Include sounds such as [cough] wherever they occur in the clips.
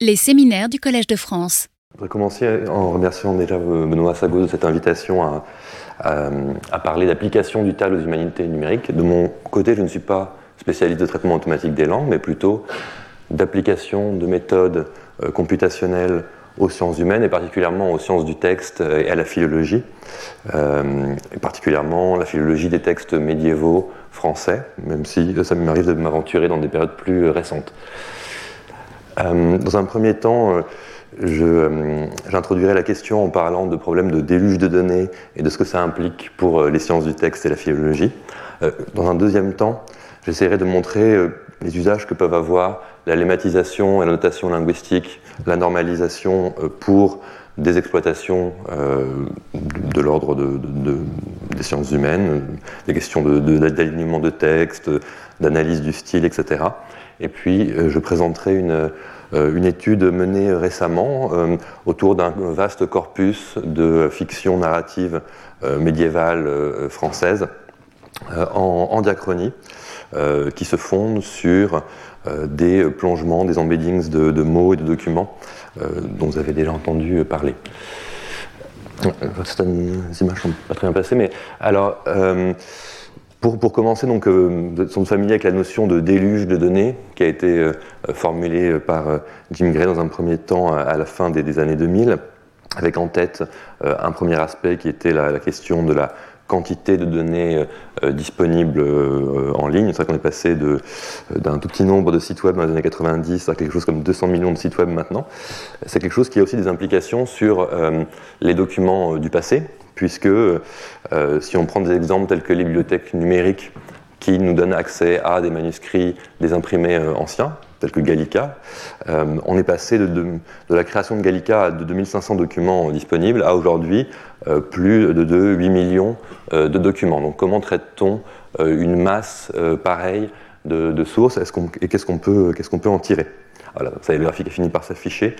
Les séminaires du Collège de France. Je voudrais commencer en remerciant déjà Benoît Sago de cette invitation à, parler d'application du TAL aux humanités numériques. De mon côté, je ne suis pas spécialiste de traitement automatique des langues, mais plutôt d'application de méthodes euh, computationnelles aux sciences humaines et particulièrement aux sciences du texte et à la philologie, euh, et particulièrement la philologie des textes médiévaux français, même si ça m'arrive de m'aventurer dans des périodes plus récentes. Euh, dans un premier temps, j'introduirai la question en parlant de problèmes de déluge de données et de ce que ça implique pour les sciences du texte et la philologie. Dans un deuxième temps, j'essaierai de montrer les usages que peuvent avoir la lématisation et la notation linguistique, la normalisation euh, pour des exploitations euh, de l'ordre des sciences humaines, des questions d'alignement de, texte, d'analyse du style, etc. Et puis, euh, je présenterai une, une étude menée récemment autour d'un vaste corpus de fiction narrative médiévale française en, diachronie, qui se fonde sur euh, des plongements, des embeddings de, mots et de documents euh, dont vous avez déjà entendu parler. Euh, certaines images sont pas très bien placées, mais alors. Pour, commencer, donc, euh, sont familiers avec la notion de déluge de données qui a été formulée par Jim Gray dans un premier temps à, la fin des, années 2000, avec en tête un premier aspect qui était la, la question de la quantité de données euh, disponibles euh, en ligne. C'est vrai qu'on est passé d'un tout petit nombre de sites web dans les années 90 à quelque chose comme 200 millions de sites web maintenant. C'est quelque chose qui a aussi des implications sur euh, les documents du passé, puisque si on prend des exemples tels que les bibliothèques numériques qui nous donnent accès à des manuscrits, des imprimés anciens, tels que Gallica. on est passé de, la création de Gallica à de 2500 documents disponibles à aujourd'hui plus de, de 8 millions euh, de documents. Donc comment traite-t-on euh, une masse euh, pareille de, sources? Et qu'est-ce qu'on peut, en tirer? Voilà, ça, le graphique a fini par s'afficher.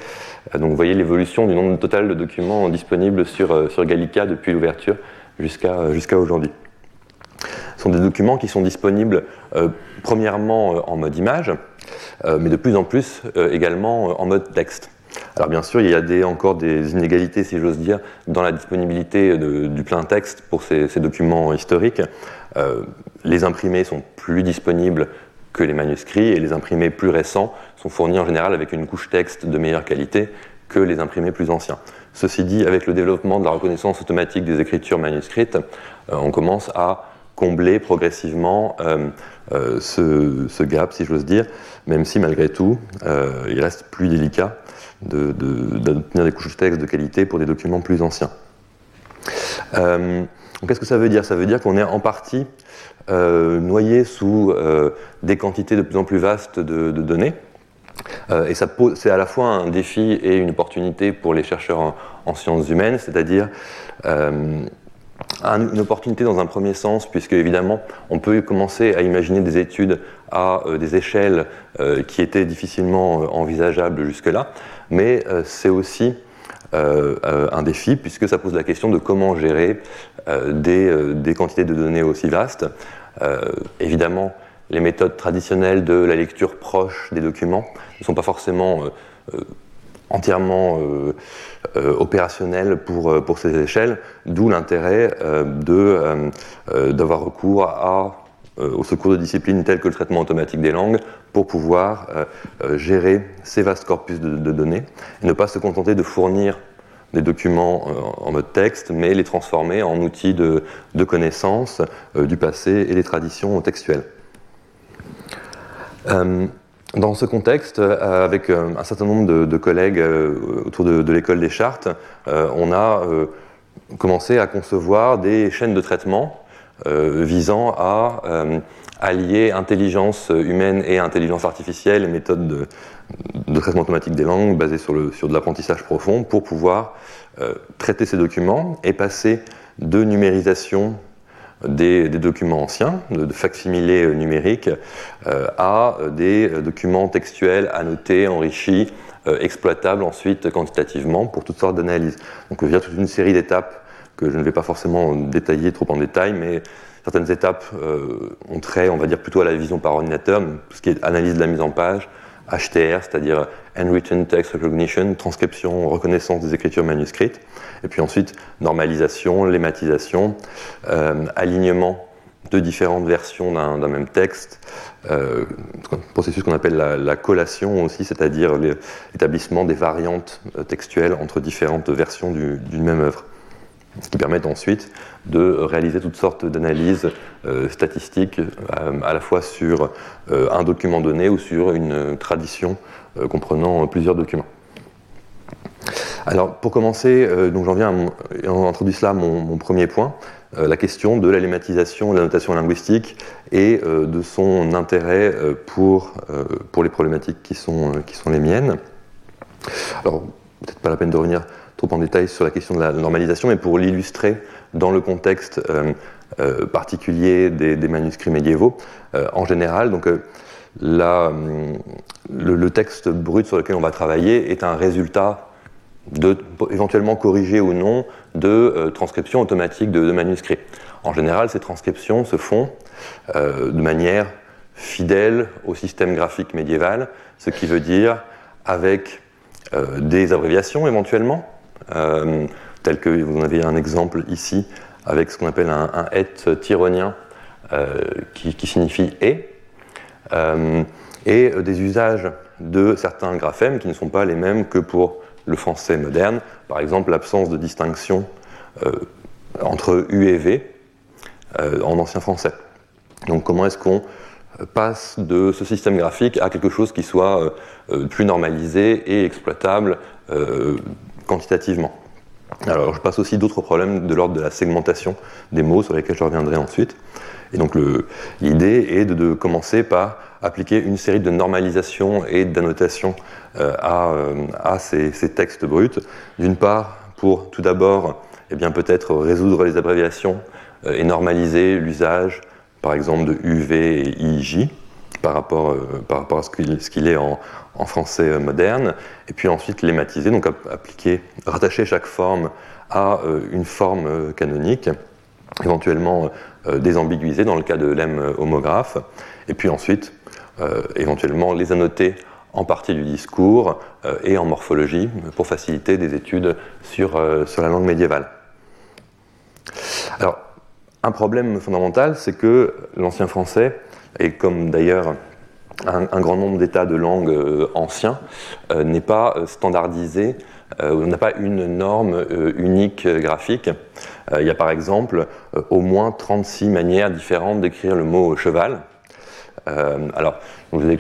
Donc vous voyez l'évolution du nombre total de documents disponibles sur, sur Gallica depuis l'ouverture jusqu'à jusqu'à aujourd'hui. Ce sont des documents qui sont disponibles premièrement en mode image, mais de plus en plus également en mode texte. Alors bien sûr, il y a encore des inégalités, si j'ose dire, dans la disponibilité du plein texte pour ces, documents historiques. Euh, les imprimés sont plus disponibles que les manuscrits et les imprimés plus récents sont fournis en général avec une couche texte de meilleure qualité que les imprimés plus anciens. Ceci dit, avec le développement de la reconnaissance automatique des écritures manuscrites, euh, on commence à combler progressivement euh, ce, gap, si j'ose dire, même si malgré tout, il reste plus délicat d'obtenir des couches de texte de qualité pour des documents plus anciens. Euh, qu'est-ce que ça veut dire? Ça veut dire qu'on est en partie euh, noyé sous euh, des quantités de plus en plus vastes de, données. Et c'est à la fois un défi et une opportunité pour les chercheurs en, sciences humaines, c'est-à-dire une opportunité dans un premier sens, puisque évidemment, on peut commencer à imaginer des études à des échelles qui étaient difficilement envisageables jusque-là mais euh, c'est aussi euh, euh, un défi puisque ça pose la question de comment gérer des, quantités de données aussi vastes. évidemment, les méthodes traditionnelles de la lecture proche des documents ne sont pas forcément entièrement opérationnelles pour, pour ces échelles, d'où l'intérêt d'avoir recours à euh, au secours de disciplines telles que le traitement automatique des langues pour pouvoir euh, euh, gérer ces vastes corpus de, données et ne pas se contenter de fournir des documents en mode texte, mais les transformer en outils de, de connaissance du passé et des traditions textuelles. Dans ce contexte, avec un certain nombre de, collègues autour de, l'école des chartes, on a commencé à concevoir des chaînes de traitement euh, visant à euh, allier intelligence humaine et intelligence artificielle, et méthodes de, traitement automatique des langues basées sur, de l'apprentissage profond pour pouvoir euh, traiter ces documents et passer de numérisation des, documents anciens, de, facsimilés numériques, à des documents textuels annotés, enrichis, exploitables ensuite quantitativement pour toutes sortes d'analyses. Donc il y a toute une série d'étapes que je ne vais pas forcément détailler trop en détail, mais certaines étapes euh, ont trait, on va dire, plutôt à la vision par ordinateur, ce qui est analyse de la mise en page, HTR, c'est-à-dire Handwritten Text Recognition, transcription, reconnaissance des écritures manuscrites. Et puis ensuite, normalisation, lématisation, alignement de différentes versions d'un même texte, euh, processus qu'on appelle la, collation aussi, c'est-à-dire l'établissement des variantes euh, textuelles entre différentes versions d'une même œuvre, ce qui permet ensuite de réaliser toutes sortes d'analyses euh, statistiques euh, à la fois sur un document donné ou sur une tradition comprenant plusieurs documents. Alors pour commencer, donc j'en viens à mon, cela mon, premier point, euh, la question de la lématisation, de la notation linguistique et euh, de son intérêt euh, pour, pour les problématiques qui sont, qui sont les miennes. Alors, peut-être pas la peine de revenir trop en détail sur la question de la normalisation, mais pour l'illustrer dans le contexte particulier des, manuscrits médiévaux, en général, donc, la, le, texte brut sur lequel on va travailler est un résultat éventuellement corriger ou non de euh, transcription automatique de, manuscrits. En général, ces transcriptions se font euh, de manière fidèle au système graphique médiéval, ce qui veut dire avec euh, des abréviations éventuellement, tel que vous en avez un exemple ici avec ce qu'on appelle un, et tyronien qui, qui, signifie et, et des usages de certains graphèmes qui ne sont pas les mêmes que pour le français moderne, par exemple l'absence de distinction euh, entre U et V euh, en ancien français. Donc comment est-ce qu'on passe de ce système graphique à quelque chose qui soit euh, plus normalisé et exploitable quantitativement? Alors je passe aussi d'autres problèmes de l'ordre de la segmentation des mots sur lesquels je reviendrai ensuite. Et donc l'idée est de, commencer par appliquer une série de normalisations et d'annotations euh, euh, à, ces, textes bruts. D'une part, pour tout d'abord, eh bien peut-être résoudre les abréviations euh, et normaliser l'usage, par exemple, de UV et IJ par rapport, par rapport à ce qu'il est en, français moderne, et puis ensuite lématiser, donc appliquer, rattacher chaque forme à une forme canonique, éventuellement désambiguiser dans le cas de l'em homographe, et puis ensuite éventuellement les annoter en partie du discours euh, et en morphologie pour faciliter des études sur, euh, la langue médiévale. Alors, un problème fondamental, c'est que l'ancien français, et comme d'ailleurs un, grand nombre d'états de langue euh, anciens, n'est pas standardisé, on n'a pas une norme unique graphique. Il y a par exemple au moins 36 manières différentes d'écrire le mot cheval. alors, donc, je les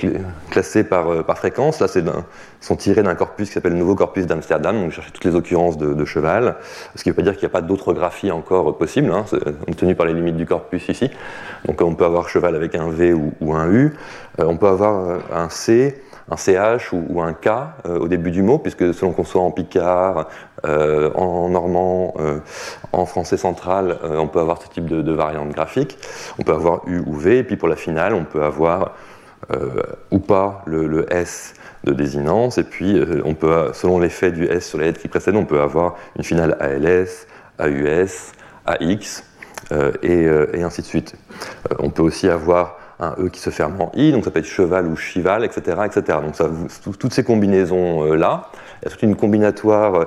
classés par, euh, par fréquence. Là, c'est sont tirés d'un corpus qui s'appelle le Nouveau Corpus d'Amsterdam. Donc, chercher toutes les occurrences de, cheval. Ce qui ne veut pas dire qu'il n'y a pas d'autres graphies encore possibles. Hein. Par les limites du corpus ici. Donc, on peut avoir cheval avec un V ou, un U. Euh, on peut avoir euh, un C un CH ou, un K au début du mot, puisque selon qu'on soit en picard, en normand, en français central, on peut avoir ce type de, de variante graphique. On peut avoir U ou V, et puis pour la finale, on peut avoir euh, ou pas le, S de désinence, et puis euh, on peut, selon l'effet du S sur les lettres qui précèdent, on peut avoir une finale ALS, AUS, AX, euh, et, ainsi de suite. on peut aussi avoir un E qui se ferme en I, donc ça peut être cheval ou chival, etc. etc. Donc toutes ces combinaisons-là, il y a toute une combinatoire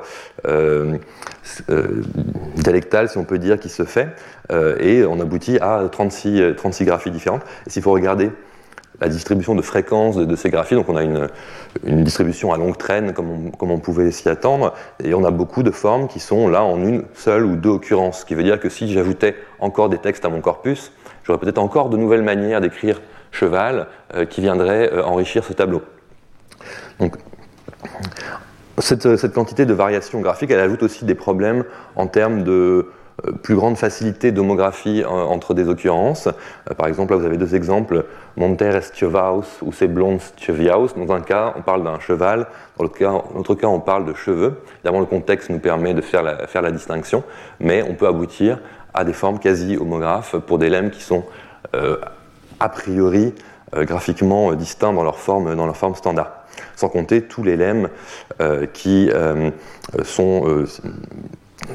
dialectale, si on peut dire, qui se fait, et on aboutit à 36, 36 graphies différentes. Et s'il faut regarder la distribution de fréquences de, ces graphies? Donc on a une, distribution à longue traîne comme on, pouvait s'y attendre. Et on a beaucoup de formes qui sont là en une seule ou deux occurrences. Ce qui veut dire que si j'ajoutais encore des textes à mon corpus, j'aurais peut-être encore de nouvelles manières d'écrire cheval euh, qui viendraient euh, enrichir ce tableau. Donc, cette, cette, quantité de variations graphiques, elle ajoute aussi des problèmes en termes de, euh, plus grande facilité d'homographie entre des occurrences. Euh, par exemple, là vous avez deux exemples, Monter Estievaus ou Seblons Stieviaus. Dans un cas, on parle d'un cheval, dans l'autre cas, on parle de cheveux. Évidemment, le contexte nous permet de faire la, distinction, mais on peut aboutir à des formes quasi homographes pour des lemmes qui sont euh, a priori graphiquement distincts dans leur forme, dans leur forme standard sans compter tous les lemmes qui sont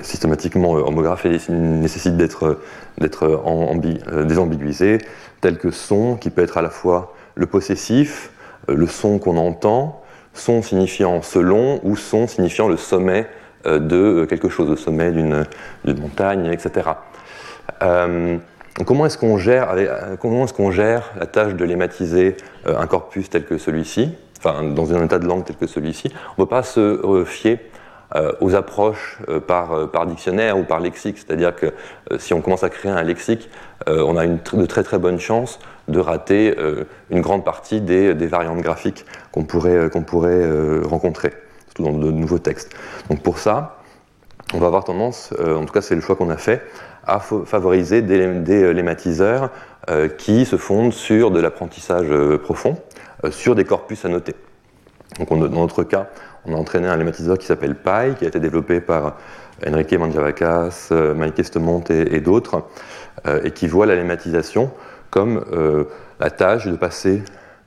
systématiquement euh, homographés nécessitent d'être euh, désambiguisés, tels que son, qui peut être à la fois le possessif, le son qu'on entend, son signifiant selon ou son signifiant le sommet de quelque chose, le sommet d'une montagne, etc. comment est-ce qu'on gère la tâche de lématiser un corpus tel que celui-ci, enfin dans un état de langue tel que celui-ci On ne peut pas se fier euh, aux approches euh, par, euh, dictionnaire ou par lexique. C'est-à-dire que si on commence à créer un lexique, on a de très très bonnes chances de rater une grande partie des, variantes graphiques qu'on pourrait, rencontrer, surtout dans de nouveaux textes. Donc pour ça, on va avoir tendance, en tout cas c'est le choix qu'on a fait, à favoriser des lématiseurs qui se fondent sur de l'apprentissage profond, sur des corpus noter. Donc dans notre cas, on a entraîné un lématiseur qui s'appelle Pi, qui a été développé par Enrique Mangiavacas, euh, Mike Estemont et, d'autres, euh, et qui voit la lématisation comme euh, la tâche de passer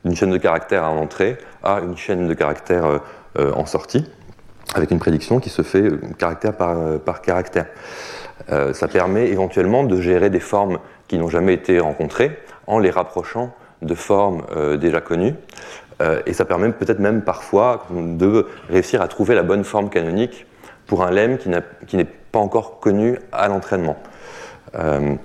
d'une chaîne de caractères en entrée à une chaîne de caractères en sortie, avec une prédiction qui se fait caractère par, caractère. ça permet éventuellement de gérer des formes qui n'ont jamais été rencontrées en les rapprochant de formes déjà connues. Euh, et ça permet peut-être même parfois de réussir à trouver la bonne forme canonique pour un lemme qui n'est pas encore connu à l'entraînement. Euh,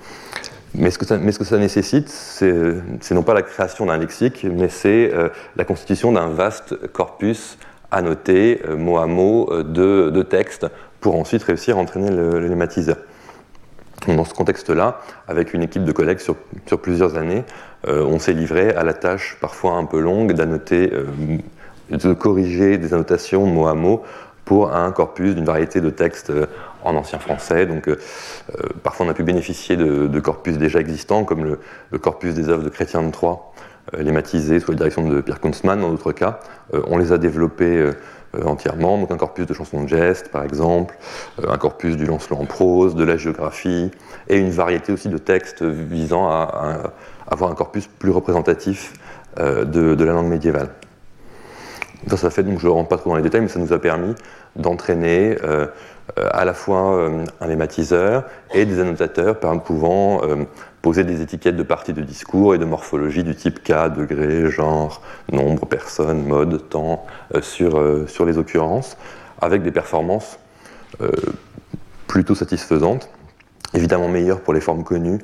mais, ce que ça, mais ce que ça nécessite, c'est non pas la création d'un lexique, mais c'est euh, la constitution d'un vaste corpus annoté, mot à mot, de, de textes pour ensuite réussir à entraîner le, le lématiseur. Dans ce contexte-là, avec une équipe de collègues sur, sur plusieurs années, euh, on s'est livré à la tâche parfois un peu longue d'annoter, euh, de corriger des annotations mot à mot pour un corpus d'une variété de textes euh, en ancien français. Donc, parfois, on a pu bénéficier de, corpus déjà existants, comme le, corpus des œuvres de Chrétien de Troyes, lématisés sous la direction de Pierre Kunzmann, dans d'autres cas. on les a développés entièrement, donc un corpus de chansons de geste, par exemple, un corpus du Lancelot en prose, de la géographie, et une variété aussi de textes visant à avoir un corpus plus représentatif euh, de, la langue médiévale. Ça, ça fait, donc je ne rentre pas trop dans les détails, mais ça nous a permis d'entraîner euh, euh, à la fois un lématiseur et des annotateurs par pouvant poser des étiquettes de parties de discours et de morphologie du type cas, degré, genre, nombre, personne, mode, temps sur, sur les occurrences, avec des performances plutôt satisfaisantes, évidemment meilleures pour les formes connues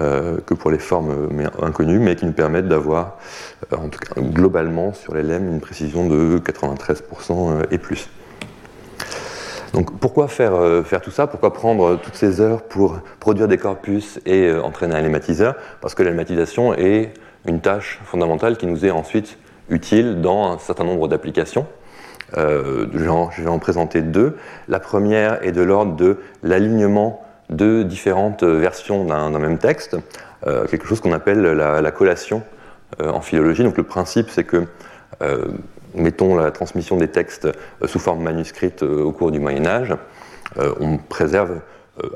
euh, que pour les formes inconnues, mais qui nous permettent d'avoir, euh, en tout cas globalement sur les lemmes, une précision de 93% euh, et plus. Donc pourquoi faire, faire, tout ça? Pourquoi prendre toutes ces heures pour produire des corpus et entraîner un lématiseur Parce que la lématisation est une tâche fondamentale qui nous est ensuite utile dans un certain nombre d'applications. je vais en présenter deux. La première est de l'ordre de l'alignement de différentes versions d'un même texte, euh, quelque chose qu'on appelle la, collation euh, en philologie. Donc le principe, c'est que, euh, mettons la transmission des textes sous forme manuscrite au cours du Moyen Âge, on préserve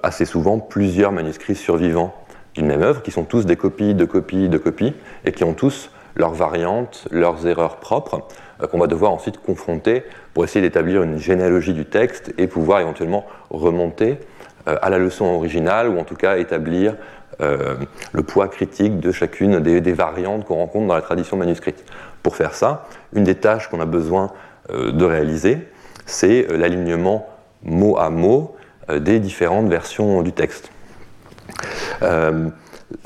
assez souvent plusieurs manuscrits survivants d'une même œuvre, qui sont tous des copies de copies de copies, et qui ont tous leurs variantes, leurs erreurs propres, qu'on va devoir ensuite confronter pour essayer d'établir une généalogie du texte et pouvoir éventuellement remonter euh, à la leçon originale, ou en tout cas établir euh, le poids critique de chacune des, variantes qu'on rencontre dans la tradition manuscrite. Pour faire ça, une des tâches qu'on a besoin euh, de réaliser, c'est l'alignement mot à mot des différentes versions du texte.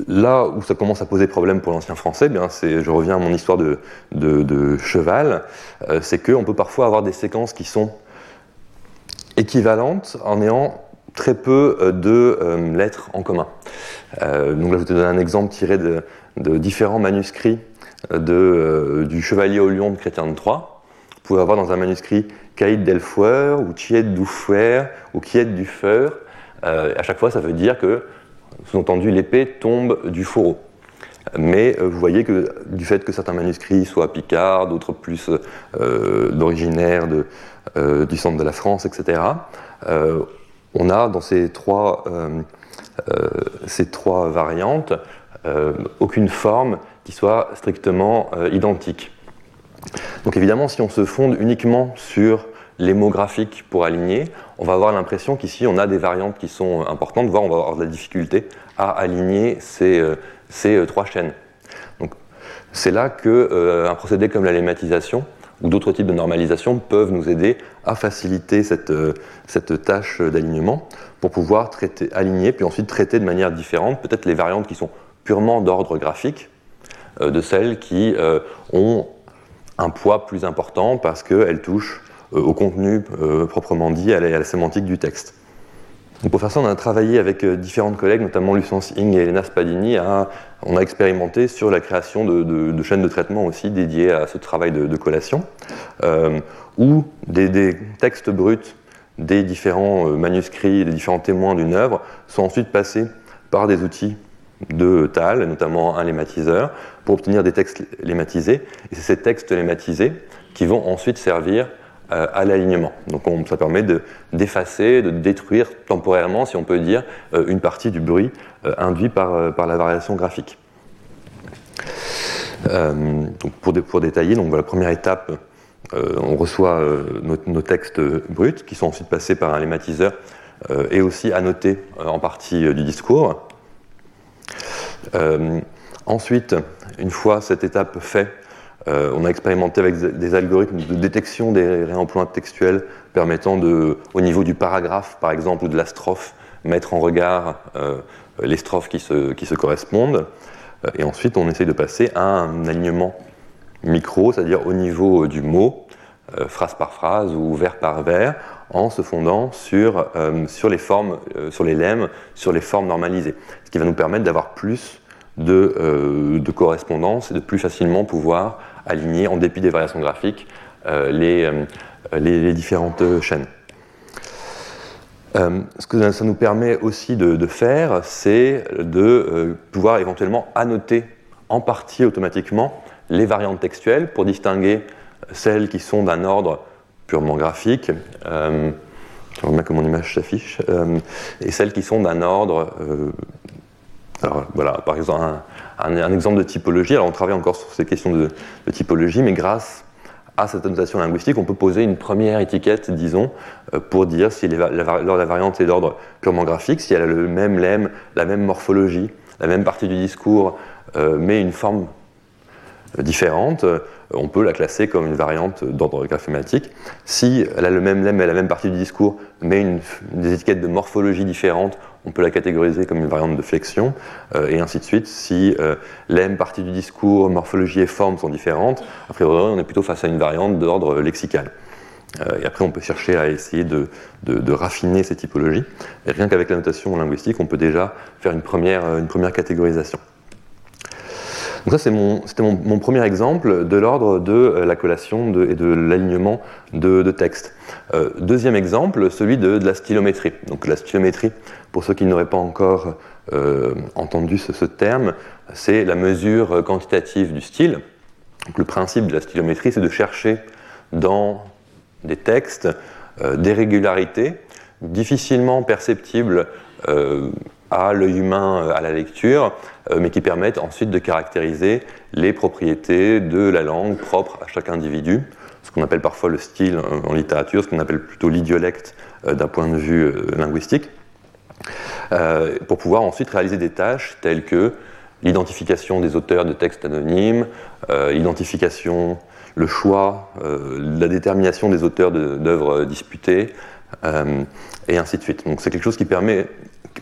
là où ça commence à poser problème pour l'ancien français, bien je reviens à mon histoire de, de cheval, c'est qu'on peut parfois avoir des séquences qui sont équivalentes en ayant très peu euh, de euh, lettres en commun. Euh, donc là, je vais te donner un exemple tiré de, différents manuscrits de, du Chevalier au Lion de Chrétien de Troyes. Vous pouvez avoir dans un manuscrit Caïd Delfouer ou Chied Doufer ou Kied du Feur. à chaque fois, ça veut dire que, sous-entendu, l'épée tombe du fourreau. Mais vous voyez que du fait que certains manuscrits soient picards, d'autres plus d'originaire du centre de la France, etc., on a dans ces trois, euh, euh, variantes euh, aucune forme qui soit strictement identique. Donc évidemment, si on se fonde uniquement sur les pour aligner, on va avoir l'impression qu'ici on a des variantes qui sont importantes, voire on va avoir de la difficulté à aligner ces, ces trois chaînes. Donc c'est là qu'un procédé comme la lématisation ou d'autres types de normalisation peuvent nous aider à faciliter cette, cette tâche d'alignement pour pouvoir aligner, puis ensuite traiter de manière différente peut-être les variantes qui sont purement d'ordre graphique, de celles qui ont un poids plus important parce qu'elles touchent au contenu proprement dit, à la sémantique du texte pour faire ça, on a travaillé avec euh, différentes collègues, notamment Lucence Ing et Elena Spadini. on a expérimenté sur la création de, chaînes de traitement aussi dédiées à ce travail de, collation, euh, où des, textes bruts des différents euh, manuscrits, des différents témoins d'une œuvre sont ensuite passés par des outils de TAL, notamment un lématiseur, pour obtenir des textes lématisés. Et c'est ces textes lématisés qui vont ensuite servir à l'alignement. Donc ça permet d'effacer, de, détruire temporairement, si on peut dire, euh, une partie du bruit euh, induit par, par la variation graphique. donc pour, pour, détailler, donc la première étape, on reçoit nos, textes bruts qui sont ensuite passés par un lématiseur et aussi annotés en partie du discours. ensuite, une fois cette étape faite, euh, on a expérimenté avec des algorithmes de détection des réemplois textuels permettant de, au niveau du paragraphe par exemple ou de la strophe, mettre en regard euh, les strophes qui se, correspondent. Euh, et ensuite on essaye de passer à un alignement micro, c'est-à-dire au niveau du mot, phrase par phrase ou vers par vers, en se fondant sur, les formes, sur les lemmes, sur les formes normalisées. Ce qui va nous permettre d'avoir plus de, de correspondance et de plus facilement pouvoir aligner, en dépit des variations graphiques, euh, euh, les, différentes chaînes. Euh, ce que ça nous permet aussi de, faire, c'est de pouvoir éventuellement annoter en partie automatiquement les variantes textuelles pour distinguer celles qui sont d'un ordre purement graphique, je s'affiche, et celles qui sont d'un ordre. Alors voilà, par exemple, un, exemple de typologie. Alors on travaille encore sur ces questions de, typologie, mais grâce à cette annotation linguistique, on peut poser une première étiquette, disons, euh, pour dire si la, variante est d'ordre purement graphique, si elle a le même lemme, la même morphologie, la même partie du discours, euh, mais une forme euh, différente, on peut la classer comme une variante d'ordre graphématique. Si elle a le même lemme et la même partie du discours, mais des étiquettes de morphologie différentes, on peut la catégoriser comme une variante de flexion, euh, et ainsi de suite. Si euh, lemme, partie du discours, morphologie et forme sont différentes, a priori, on est plutôt face à une variante d'ordre lexical. Euh, et après, on peut chercher à essayer de, raffiner ces typologies. Et rien qu'avec la notation linguistique, on peut déjà faire une première, une première catégorisation. Donc ça, c'était mon, premier exemple de l'ordre de la collation et de l'alignement de, textes. deuxième exemple, celui de, la stylométrie. Donc la stylométrie, pour ceux qui n'auraient pas encore euh, entendu ce, terme, c'est la mesure quantitative du style. le principe de la stylométrie, c'est de chercher dans des textes euh, des régularités difficilement perceptibles euh, à l'œil humain à la lecture, mais qui permettent ensuite de caractériser les propriétés de la langue propre à chaque individu, ce qu'on appelle parfois le style en littérature, ce qu'on appelle plutôt l'idiolecte d'un point de vue linguistique. Euh, pour pouvoir ensuite réaliser des tâches telles que l'identification des auteurs de textes anonymes, euh, l'identification, le choix, euh, la détermination des auteurs d'œuvres disputées, et ainsi de suite. Donc c'est quelque chose qui permet,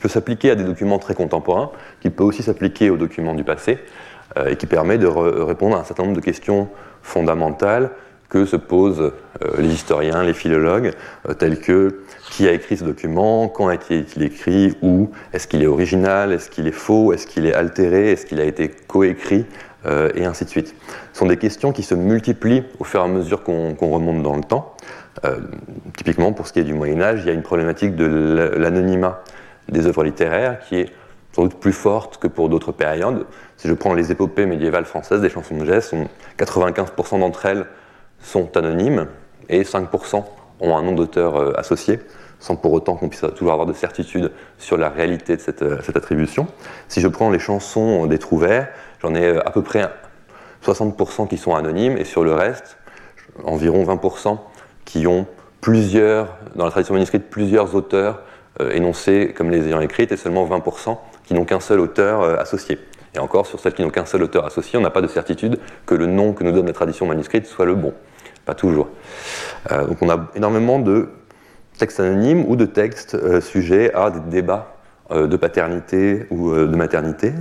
peut s'appliquer à des documents très contemporains, qui peut aussi s'appliquer aux documents du passé, et qui permet de répondre à un certain nombre de questions fondamentales que se posent les historiens, les philologues, tels que qui a écrit ce document, quand a-t-il écrit, où, est-ce qu'il est original, est-ce qu'il est faux, est-ce qu'il est altéré, est-ce qu'il a été coécrit, euh, et ainsi de suite. Ce sont des questions qui se multiplient au fur et à mesure qu'on remonte dans le temps. Euh, typiquement, pour ce qui est du Moyen Âge, il y a une problématique de l'anonymat des œuvres littéraires qui est sans doute plus forte que pour d'autres périodes. Si je prends les épopées médiévales françaises, des chansons de geste, 95% d'entre elles sont anonymes et 5% ont un nom d'auteur euh, associé sans pour autant qu'on puisse toujours avoir de certitude sur la réalité de cette, euh, attribution. Si je prends les chansons des Trouvères, j'en ai euh, à peu près 60% qui sont anonymes, et sur le reste, environ 20% qui ont plusieurs, dans la tradition manuscrite, plusieurs auteurs euh, énoncés comme les ayant écrites, et seulement 20% qui n'ont qu'un seul auteur associé. Et encore, sur celles qui n'ont qu'un seul auteur associé, on n'a pas de certitude que le nom que nous donne la tradition manuscrite soit le bon. Pas toujours. Euh, donc on a énormément de textes anonymes ou de textes euh, sujets à des débats euh, de paternité ou de maternité.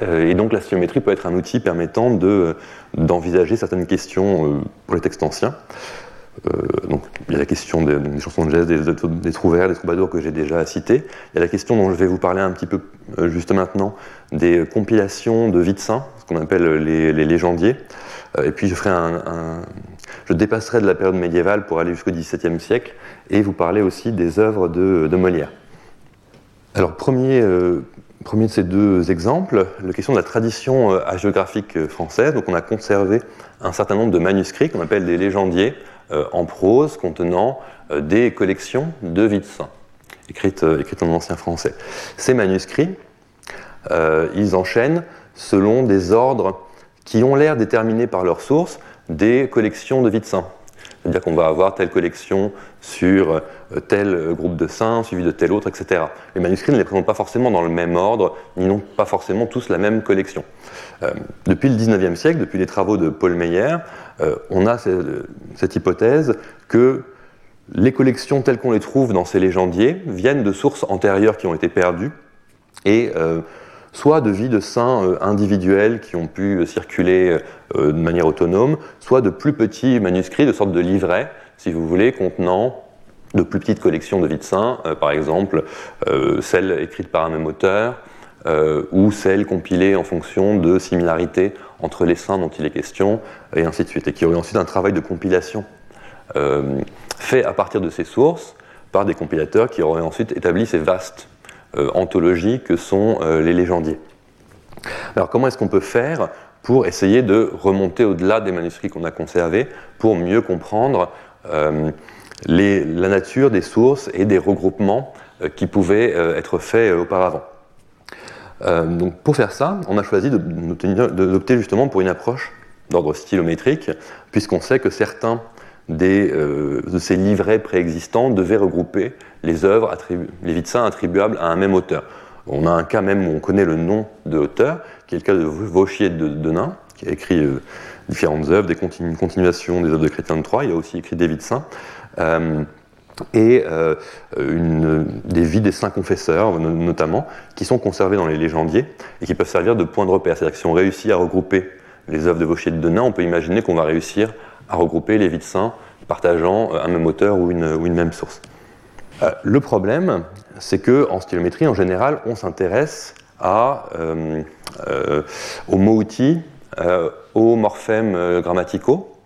et donc la symétrie peut être un outil permettant d'envisager certaines questions pour les textes anciens. Euh, donc, il y a la question des, chansons de jazz, des, des trouvères, des troubadours que j'ai déjà cités. Il y a la question dont je vais vous parler un petit peu euh, juste maintenant, des compilations de vies de ce qu'on appelle les, légendiers. Euh, et puis je ferai un, je dépasserai de la période médiévale pour aller jusqu'au XVIIe siècle et vous parler aussi des œuvres de, Molière. Alors, premier, premier de ces deux exemples, la question de la tradition hagiographique française. Donc, on a conservé un certain nombre de manuscrits qu'on appelle des légendiers, en prose contenant euh, des collections de vies de saints, écrites, euh, écrites en ancien français. Ces manuscrits, ils enchaînent selon des ordres qui ont l'air déterminés par leur source des collections de vies de saints. C'est-à-dire qu'on va avoir telle collection sur tel groupe de saints, suivi de tel autre, etc. Les manuscrits ne les présentent pas forcément dans le même ordre, ni n'ont pas forcément tous la même collection. depuis le XIXe siècle, depuis les travaux de Paul Meyer, euh, on a cette hypothèse que les collections telles qu'on les trouve dans ces légendiers viennent de sources antérieures qui ont été perdues euh, soit de vies de saints euh, individuels qui ont pu circuler de manière autonome, soit de plus petits manuscrits, de sorte de livrets, si vous voulez, contenant de plus petites collections de vies de saints, par exemple celles écrites par un même auteur, ou celles compilées en fonction de similarités entre les saints dont il est question, et ainsi de suite, et qui aurait ensuite un travail de compilation euh, fait à partir de ces sources par des compilateurs qui auraient ensuite établi ces vastes euh, anthologies que sont euh, les légendiers. Alors comment est-ce qu'on peut faire pour essayer de remonter au-delà des manuscrits qu'on a conservés, pour mieux comprendre la nature des sources et des regroupements qui pouvaient être faits auparavant? Euh, donc pour faire ça, on a choisi d'opter justement pour une approche d'ordre stylométrique, puisqu'on sait que certains euh, de ces livrets préexistants devaient regrouper les œuvres, les saints attribuables à un même auteur. On a un cas même où on connaît le nom de l'auteur, qui est le cas de Vauchier de Denain, qui a écrit euh, différentes œuvres, des continuations des œuvres de Chrétien de Troyes, il a aussi écrit des de saints et euh, des vies des saints confesseurs notamment, qui sont conservées dans les légendiers et qui peuvent servir de point de repère. C'est-à-dire que si on réussit à regrouper les œuvres de Vauchier de Denain, on peut imaginer qu'on va réussir à regrouper les vies de saints partageant euh, un même auteur ou une, même source. Euh, le problème, c'est qu'en stylométrie, en général, on s'intéresse aux mots-outils, aux morphèmes grammaticaux,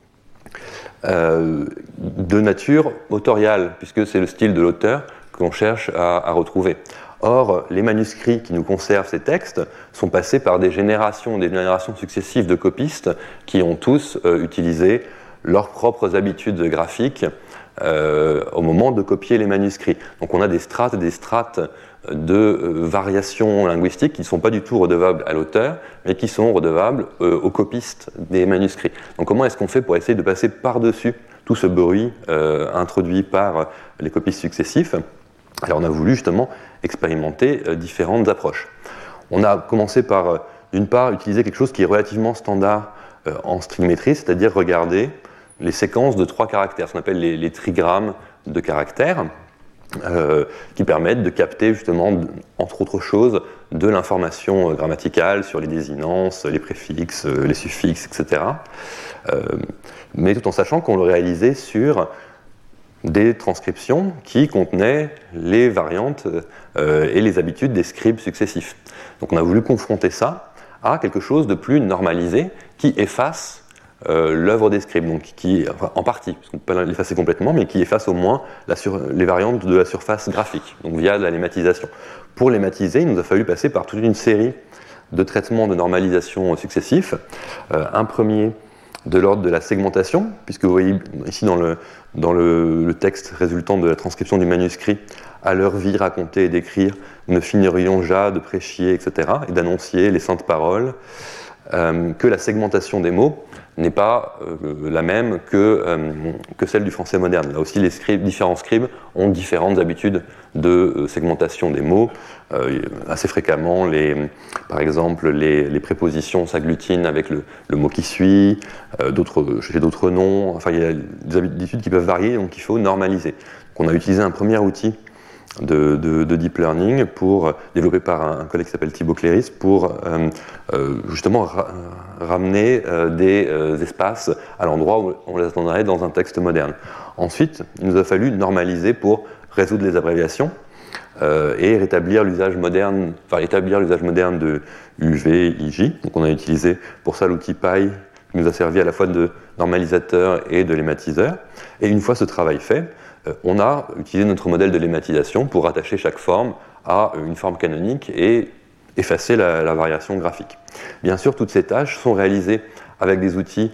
euh, de nature autoriale, puisque c'est le style de l'auteur qu'on cherche à, retrouver. Or, les manuscrits qui nous conservent ces textes sont passés par des générations, des générations successives de copistes qui ont tous euh, utilisé leurs propres habitudes graphiques euh, au moment de copier les manuscrits. Donc on a des strates et des strates de euh, variations linguistiques qui ne sont pas du tout redevables à l'auteur, mais qui sont redevables euh, aux copistes des manuscrits. Donc comment est-ce qu'on fait pour essayer de passer par-dessus tout ce bruit euh, introduit par les copistes successifs? Alors on a voulu justement expérimenter différentes approches. On a commencé par, d'une part, utiliser quelque chose qui est relativement standard en strigométrie, c'est-à-dire regarder les séquences de trois caractères, ce qu'on appelle les trigrammes de caractères. Euh, qui permettent de capter justement, entre autres choses, de l'information euh, grammaticale sur les désinences, les préfixes, euh, les suffixes, etc. mais tout en sachant qu'on le réalisait sur des transcriptions qui contenaient les variantes et les habitudes des scribes successifs. Donc on a voulu confronter ça à quelque chose de plus normalisé qui efface euh, l'œuvre des scribes, donc qui, en partie, parce qu'on peut pas l'effacer complètement, mais qui efface au moins les variantes de la surface graphique, donc via la lématisation. Pour lématiser, il nous a fallu passer par toute une série de traitements de normalisation successifs. Euh, un premier de l'ordre de la segmentation, puisque vous voyez ici dans, le, dans le, texte résultant de la transcription du manuscrit, à leur vie raconter et d'écrire, ne finirions jamais de prêchier, etc., et d'annoncer les saintes paroles. que la segmentation des mots n'est pas la même que, que, celle du français moderne. Là aussi, les différents scribes ont différentes habitudes de segmentation des mots. assez fréquemment, les, par exemple, les, prépositions s'agglutinent avec le, mot qui suit, j'ai d'autres noms. Enfin, il y a des habitudes qui peuvent varier, donc il faut normaliser. On a utilisé un premier outil de, deep learning pour développé par un, collègue qui s'appelle Thibaut Cléris pour euh, euh, justement ramener euh, des espaces à l'endroit où on les attendrait dans un texte moderne. Ensuite, il nous a fallu normaliser pour résoudre les abréviations et rétablir l'usage moderne, enfin établir l'usage moderne de UV, IJ. Donc on a utilisé pour ça l'outil Py qui nous a servi à la fois de normalisateur et de lématiseur. Et une fois ce travail fait, euh, on a utilisé notre modèle de lématisation pour rattacher chaque forme à une forme canonique et effacer la, variation graphique. Bien sûr, toutes ces tâches sont réalisées avec des outils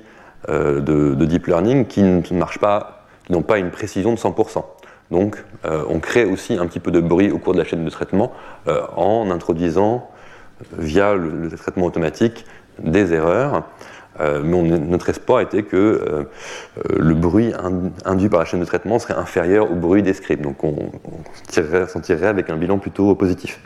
euh, de, deep learning qui ne marchent pas, qui n'ont pas une précision de 100%. Donc, euh, on crée aussi un petit peu de bruit au cours de la chaîne de traitement en introduisant, via le, traitement automatique, des erreurs. Euh, mais notre espoir était que euh, euh, le bruit induit par la chaîne de traitement serait inférieur au bruit des scripts. Donc on, s'en tirerait avec un bilan plutôt positif.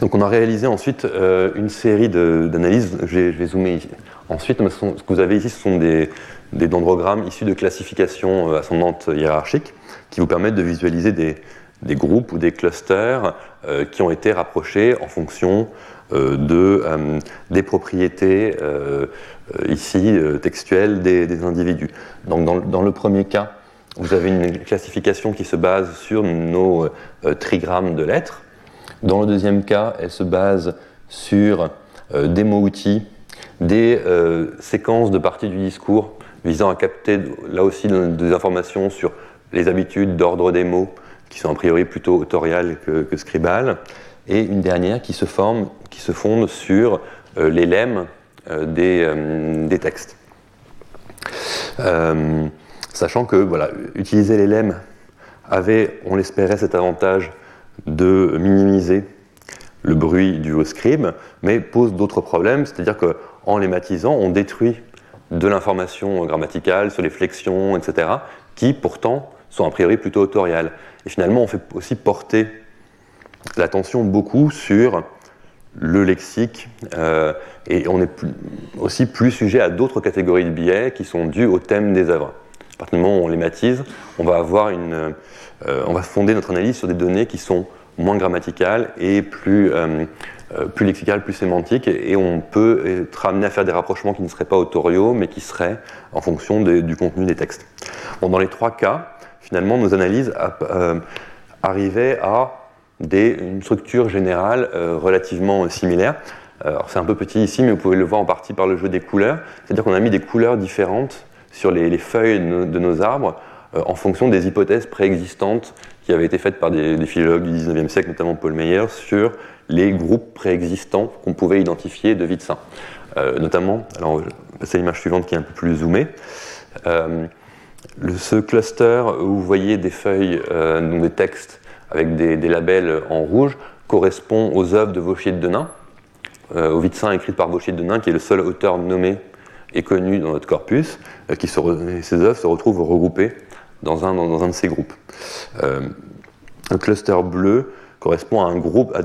Donc on a réalisé ensuite une série d'analyses. Je, vais zoomer ici. Ensuite, ce, que vous avez ici, ce sont des, dendrogrammes issus de classifications ascendantes hiérarchiques qui vous permettent de visualiser des, des groupes ou des clusters qui ont été rapprochés en fonction euh, de, euh, des propriétés euh, ici textuelles des, individus. Donc dans, le premier cas, vous avez une classification qui se base sur nos trigrammes de lettres. Dans le deuxième cas, elle se base sur des mots-outils, des séquences de parties du discours visant à capter là aussi des informations sur les habitudes d'ordre des mots, qui sont a priori plutôt autoriales que scribales, et une dernière qui se forme, qui se fonde sur euh, les lemmes euh, euh, des, textes. sachant que voilà, utiliser les lemmes avait, on l'espérait, cet avantage de minimiser le bruit du scribe, mais pose d'autres problèmes, c'est-à-dire qu'en lématisant, on détruit de l'information grammaticale sur les flexions, etc., qui pourtant sont a priori plutôt autoriales. Et finalement, on fait aussi porter l'attention beaucoup sur le lexique euh, et on est aussi plus sujet à d'autres catégories de biais qui sont dus au thème des œuvres. À partir du moment où on les matise, on va, avoir une, euh, on va fonder notre analyse sur des données qui sont moins grammaticales et plus, euh, plus lexicales, plus sémantiques, et, on peut être amené à faire des rapprochements qui ne seraient pas autoriaux, mais qui seraient en fonction du contenu des textes. Dans les trois cas, finalement, nos analyses arrivaient à des, une structure générale euh, relativement similaire. Alors c'est un peu petit ici, mais vous pouvez le voir en partie par le jeu des couleurs. C'est-à-dire qu'on a mis des couleurs différentes sur les, feuilles de nos, arbres euh, en fonction des hypothèses préexistantes qui avaient été faites par des, philologues du 19e siècle, notamment Paul Meyer, sur les groupes préexistants qu'on pouvait identifier de vie de saint. Euh, notamment, alors c'est l'image suivante qui est un peu plus zoomée. ce cluster où vous voyez des feuilles, donc des textes avec des, labels en rouge, correspond aux œuvres de Vauchier de Denain, euh, au Saint écrites par Vauchier de Denain, qui est le seul auteur nommé et connu dans notre corpus. Euh, qui ces œuvres se retrouvent regroupées dans un, de ces groupes. Euh, un cluster bleu correspond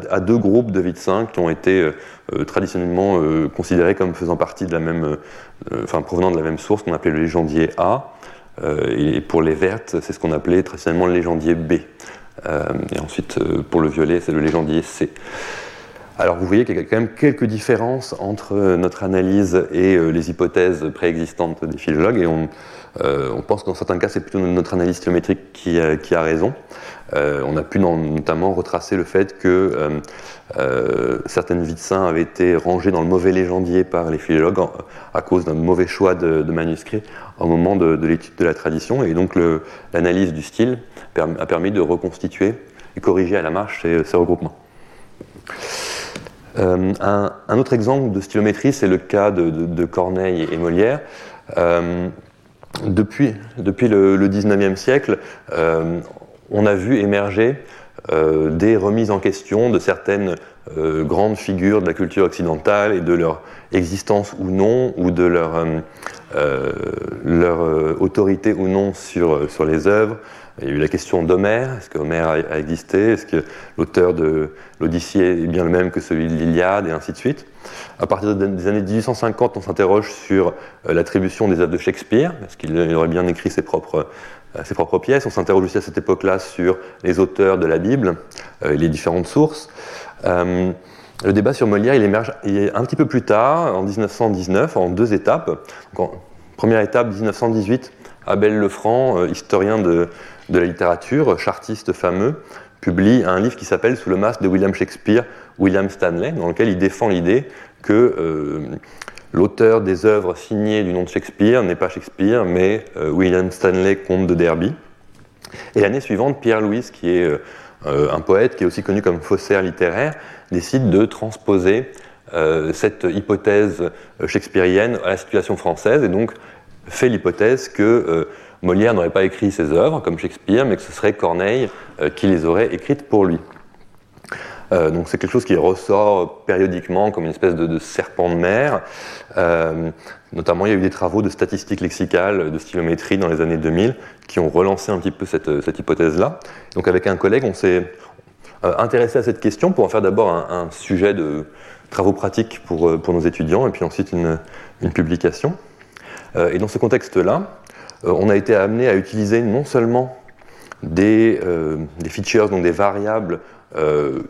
à, deux groupes de vie saint qui ont été euh, traditionnellement considérés comme faisant partie de la même, enfin provenant de la même source qu'on appelait le légendier A. et pour les vertes, c'est ce qu'on appelait traditionnellement le légendier B. Euh, et ensuite, euh, pour le violet, c'est le légendier C. Alors vous voyez qu'il y a quand même quelques différences entre notre analyse et euh, les hypothèses préexistantes des philologues, et on, pense que dans certains cas c'est plutôt notre analyse géométrique qui, a raison. On a pu notamment retracer le fait que certaines vies de saints avaient été rangées dans le mauvais légendier par les philologues à cause d'un mauvais choix de, manuscrits au moment de, l'étude de la tradition, et donc l'analyse du style a permis de reconstituer et corriger à la marche ces, regroupements. Euh, un, autre exemple de stylométrie, c'est le cas de, Corneille et Molière. Euh, depuis, le, le, 19e siècle, euh, on a vu émerger des remises en question de certaines grandes figures de la culture occidentale et de leur existence ou non, ou de leur, leur autorité ou non sur, sur les œuvres. Il y a eu la question d'Homère, est-ce qu'Homère a, existé? Est-ce que l'auteur de l'Odyssée est bien le même que celui de l'Iliade? Et ainsi de suite. À partir des années 1850, on s'interroge sur euh, l'attribution des œuvres de Shakespeare, est-ce qu'il aurait bien écrit ses propres, euh, ses propres pièces. On s'interroge aussi à cette époque-là sur les auteurs de la Bible euh, et les différentes sources. le débat sur Molière, il émerge un petit peu plus tard, en 1919, en deux étapes. première étape, 1918, Abel Lefranc, historien de, de la littérature, chartiste fameux, publie un livre qui s'appelle Sous le masque de William Shakespeare, William Stanley, dans lequel il défend l'idée que euh, l'auteur des œuvres signées du nom de Shakespeare n'est pas Shakespeare, mais euh, William Stanley, comte de Derby. Et l'année suivante, Pierre-Louis, qui est euh, un poète qui est aussi connu comme faussaire littéraire, décide de transposer cette hypothèse shakespearienne à la situation française et donc fait l'hypothèse que Molière n'aurait pas écrit ses œuvres comme Shakespeare, mais que ce serait Corneille qui les aurait écrites pour lui. Euh, donc c'est quelque chose qui ressort périodiquement comme une espèce de, serpent de mer. Euh, notamment, il y a eu des travaux de statistiques lexicales, de stylométrie dans les années 2000 qui ont relancé un petit peu cette, cette hypothèse-là. Donc avec un collègue, on s'est euh, intéressé à cette question pour en faire d'abord un, sujet de travaux pratiques pour, pour nos étudiants et puis ensuite une, publication. et dans ce contexte-là, on a été amené à utiliser non seulement des, des features, donc des variables euh,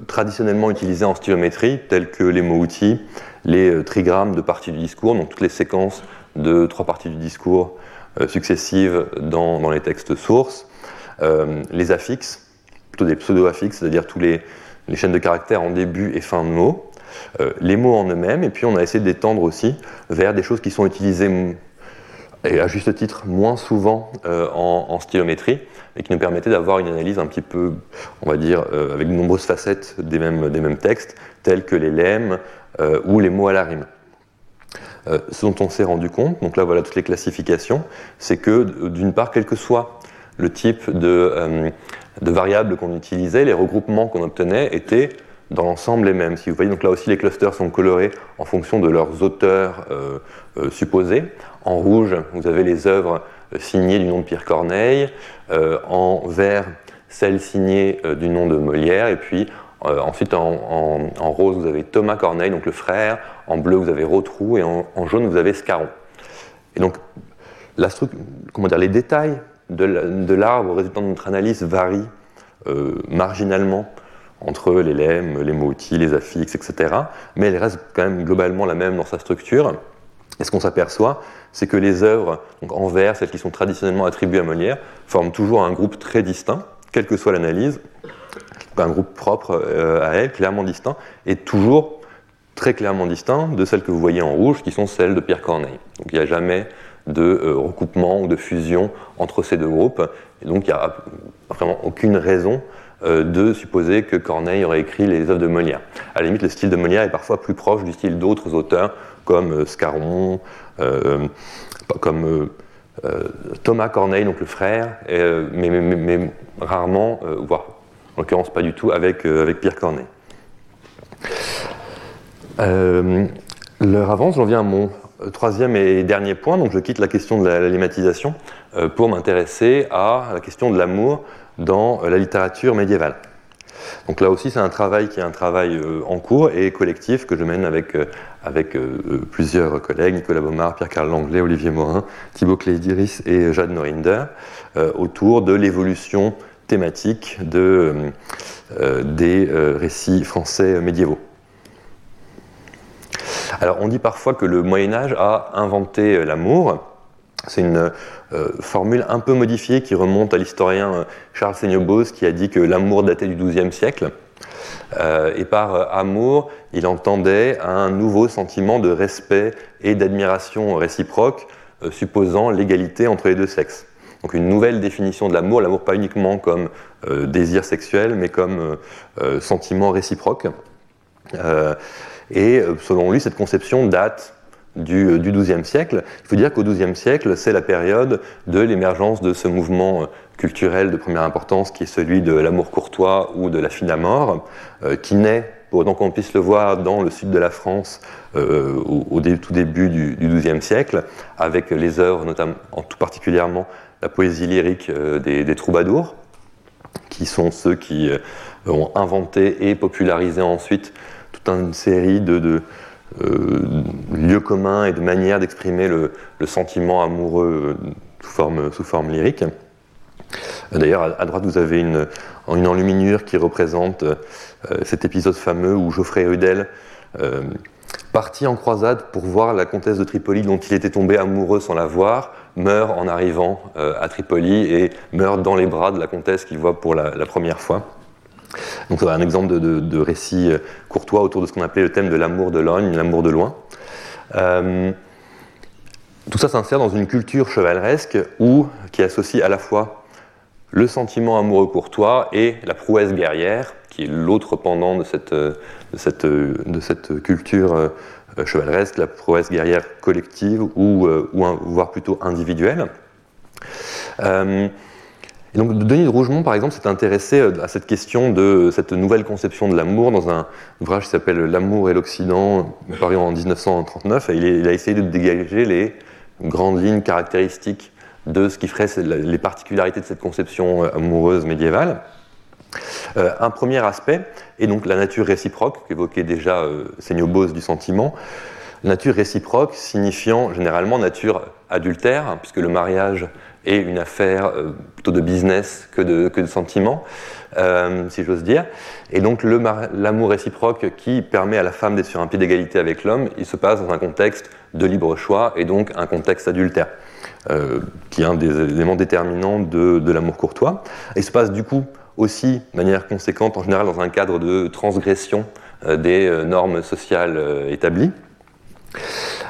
traditionnellement utilisés en stylométrie, tels que les mots-outils, les euh, trigrammes de parties du discours, donc toutes les séquences de trois parties du discours euh, successives dans, les textes sources, les affixes, plutôt des pseudo-affixes, c'est-à-dire tous les, chaînes de caractères en début et fin de mots, les mots en eux-mêmes, et puis on a essayé d'étendre aussi vers des choses qui sont utilisées et à juste titre moins souvent en, en, stylométrie, et qui nous permettait d'avoir une analyse un petit peu, on va dire, euh, avec de nombreuses facettes des mêmes, des mêmes textes, tels que les lemmes euh, ou les mots à la rime. Euh, ce dont on s'est rendu compte, donc là voilà toutes les classifications, c'est que d'une part, quel que soit le type de, de variables qu'on utilisait, les regroupements qu'on obtenait étaient dans l'ensemble les mêmes. Si vous voyez, donc là aussi les clusters sont colorés en fonction de leurs auteurs supposés. En rouge, vous avez les œuvres signées du nom de Pierre Corneille. Euh, en vert celle signée euh, du nom de Molière, et puis euh, ensuite en, rose vous avez Thomas Corneille, donc le frère, en bleu vous avez Rotrou, et en, jaune vous avez Scarron. Et donc la comment dire, les détails de l'arbre résultant de notre analyse varient marginalement entre les lemmes, les mots-outils, les affixes, etc. Mais elle reste quand même globalement la même dans sa structure. Et ce qu'on s'aperçoit, c'est que les œuvres en vert, celles qui sont traditionnellement attribuées à Molière, forment toujours un groupe très distinct, quelle que soit l'analyse, un groupe propre euh, à elle, clairement distinct, et toujours très clairement distinct de celles que vous voyez en rouge, qui sont celles de Pierre Corneille. Donc il n'y a jamais de euh, recoupement ou de fusion entre ces deux groupes, et donc il n'y a vraiment aucune raison euh, de supposer que Corneille aurait écrit les œuvres de Molière. À la limite, le style de Molière est parfois plus proche du style d'autres auteurs, comme Scarron, euh, comme euh, Thomas Corneille, donc le frère, euh, mais, rarement, voire en l'occurrence pas du tout, avec, Pierre Corneille. L'heure avance, j'en viens à mon troisième et dernier point, donc je quitte la question de la, la pour m'intéresser à la question de l'amour dans la littérature médiévale. Donc là aussi, c'est un travail qui est un travail euh, en cours et collectif que je mène avec, euh, avec euh, plusieurs collègues, Nicolas Baumard, Pierre-Carl Langlais, Olivier Morin, Thibaut Clédiris et Jade Norinder, autour de l'évolution thématique de, des récits français médiévaux. Alors on dit parfois que le Moyen Âge a inventé l'amour. C'est une euh, formule un peu modifiée qui remonte à l'historien euh, Charles Seignobos qui a dit que l'amour datait du XIIe siècle. Euh, et par amour, il entendait un nouveau sentiment de respect et d'admiration réciproque, supposant l'égalité entre les deux sexes. Donc une nouvelle définition de l'amour, l'amour pas uniquement comme désir sexuel, mais comme sentiment réciproque. et selon lui, cette conception date du, XIIe siècle. Il faut dire qu'au XIIe siècle, c'est la période de l'émergence de ce mouvement euh, culturel de première importance qui est celui de l'amour courtois ou de la fine à mort, euh, qui naît pour autant qu'on puisse le voir dans le sud de la France au, tout début du, XIIe siècle, avec les œuvres, notamment, en tout particulièrement la poésie lyrique des, troubadours, qui sont ceux qui ont inventé et popularisé ensuite toute une série de euh, lieu commun et de manière d'exprimer le, sentiment amoureux euh, sous forme, sous forme lyrique. D'ailleurs, à, droite, vous avez une, une enluminure qui représente euh, cet épisode fameux où Geoffrey Rudel, parti en croisade pour voir la comtesse de Tripoli dont il était tombé amoureux sans la voir, meurt en arrivant à Tripoli et meurt dans les bras de la comtesse qu'il voit pour la première fois. Donc c'est un exemple de, récit euh, courtois autour de ce qu'on appelait le thème de l'amour de loin, l'amour de loin. Euh, tout ça s'insère dans une culture chevaleresque où, qui associe à la fois le sentiment amoureux courtois et la prouesse guerrière, qui est l'autre pendant de cette, cette culture euh, chevaleresque, la prouesse guerrière collective ou voire plutôt individuelle. Et donc Denis de Rougemont, par exemple, s'est intéressé euh, à cette question de cette nouvelle conception de l'amour dans un ouvrage qui s'appelle L'amour et l'Occident, [laughs] paru en 1939. Et il, a essayé de dégager les grandes lignes caractéristiques de ce qui ferait les particularités de cette conception euh, amoureuse médiévale. Euh, un premier aspect est donc la nature réciproque, qu'évoquait déjà euh, Bose du sentiment. Nature réciproque signifiant généralement nature adultère, puisque le mariage et une affaire euh, plutôt de business que de, sentiment, euh, si j'ose dire. Et donc l'amour réciproque qui permet à la femme d'être sur un pied d'égalité avec l'homme, il se passe dans un contexte de libre choix et donc un contexte adultère, euh, qui est un des éléments déterminants de, l'amour courtois. Il se passe du coup aussi de manière conséquente en général dans un cadre de transgression des normes sociales établies.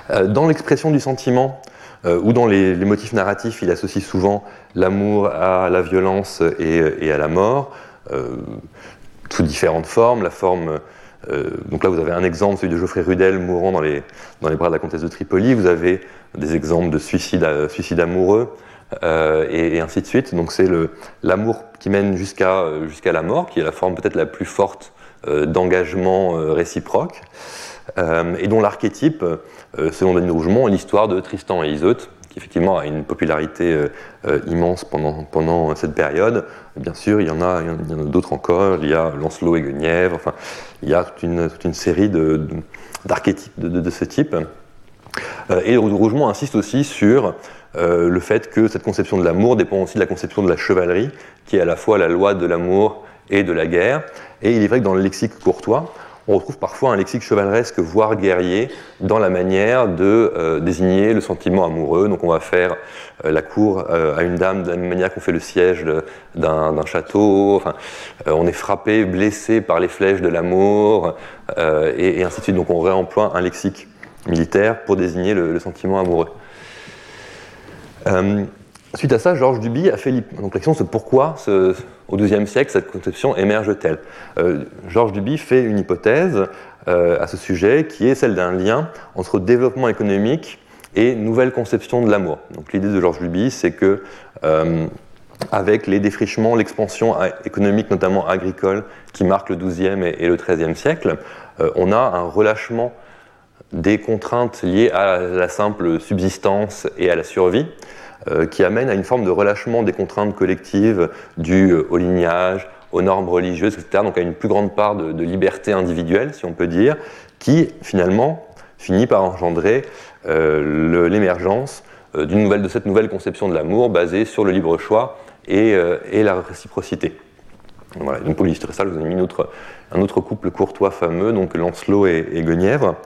Dans l'expression du sentiment, euh, ou dans les, motifs narratifs, il associe souvent l'amour à la violence et, à la mort, euh, sous différentes formes. La forme, euh, donc là, vous avez un exemple, celui de Geoffrey Rudel mourant dans les, dans les bras de la comtesse de Tripoli. Vous avez des exemples de suicide, suicide amoureux. et, ainsi de suite. Donc c'est l'amour qui mène jusqu'à jusqu'à la mort, qui est la forme peut-être la plus forte d'engagement réciproque, et dont l'archétype euh, selon Denis Rougemont, l'histoire de Tristan et Iseut, qui effectivement a une popularité euh, euh, immense pendant, pendant cette période. Bien sûr, il y en a, d'autres encore. Il y a Lancelot et Guenièvre. Enfin, il y a toute une, toute une série d'archétypes de, de, ce type. et Rougemont insiste aussi sur le fait que cette conception de l'amour dépend aussi de la conception de la chevalerie, qui est à la fois la loi de l'amour et de la guerre. Et il est vrai que dans le lexique courtois, on retrouve parfois un lexique chevaleresque, voire guerrier, dans la manière de euh, désigner le sentiment amoureux. Donc on va faire euh, la cour euh, à une dame de la même manière qu'on fait le siège d'un château. On est frappé, blessé par les flèches de l'amour, et, ainsi de suite. Donc on réemploie un lexique militaire pour désigner le, sentiment amoureux. Suite à ça, Georges Duby a fait donc l'action c'est pourquoi ce, au XIIe siècle cette conception émerge-t-elle. Euh, Georges Duby fait une hypothèse euh, à ce sujet qui est celle d'un lien entre développement économique et nouvelle conception de l'amour. Donc l'idée de Georges Duby, c'est que euh, avec les défrichements, l'expansion économique, notamment agricole, qui marque le XIIe et, et le XIIIe siècle, on a un relâchement des contraintes liées à la simple subsistance et à la survie, qui amène à une forme de relâchement des contraintes collectives dues euh, au lignage, aux normes religieuses, etc. Donc à une plus grande part de, liberté individuelle, si on peut dire, qui finalement finit par engendrer euh, l'émergence de cette nouvelle conception de l'amour basée sur le libre choix et, la réciprocité. Voilà, donc pour illustrer ça, je vous ai mis un autre couple courtois fameux, donc Lancelot et, Guenièvre.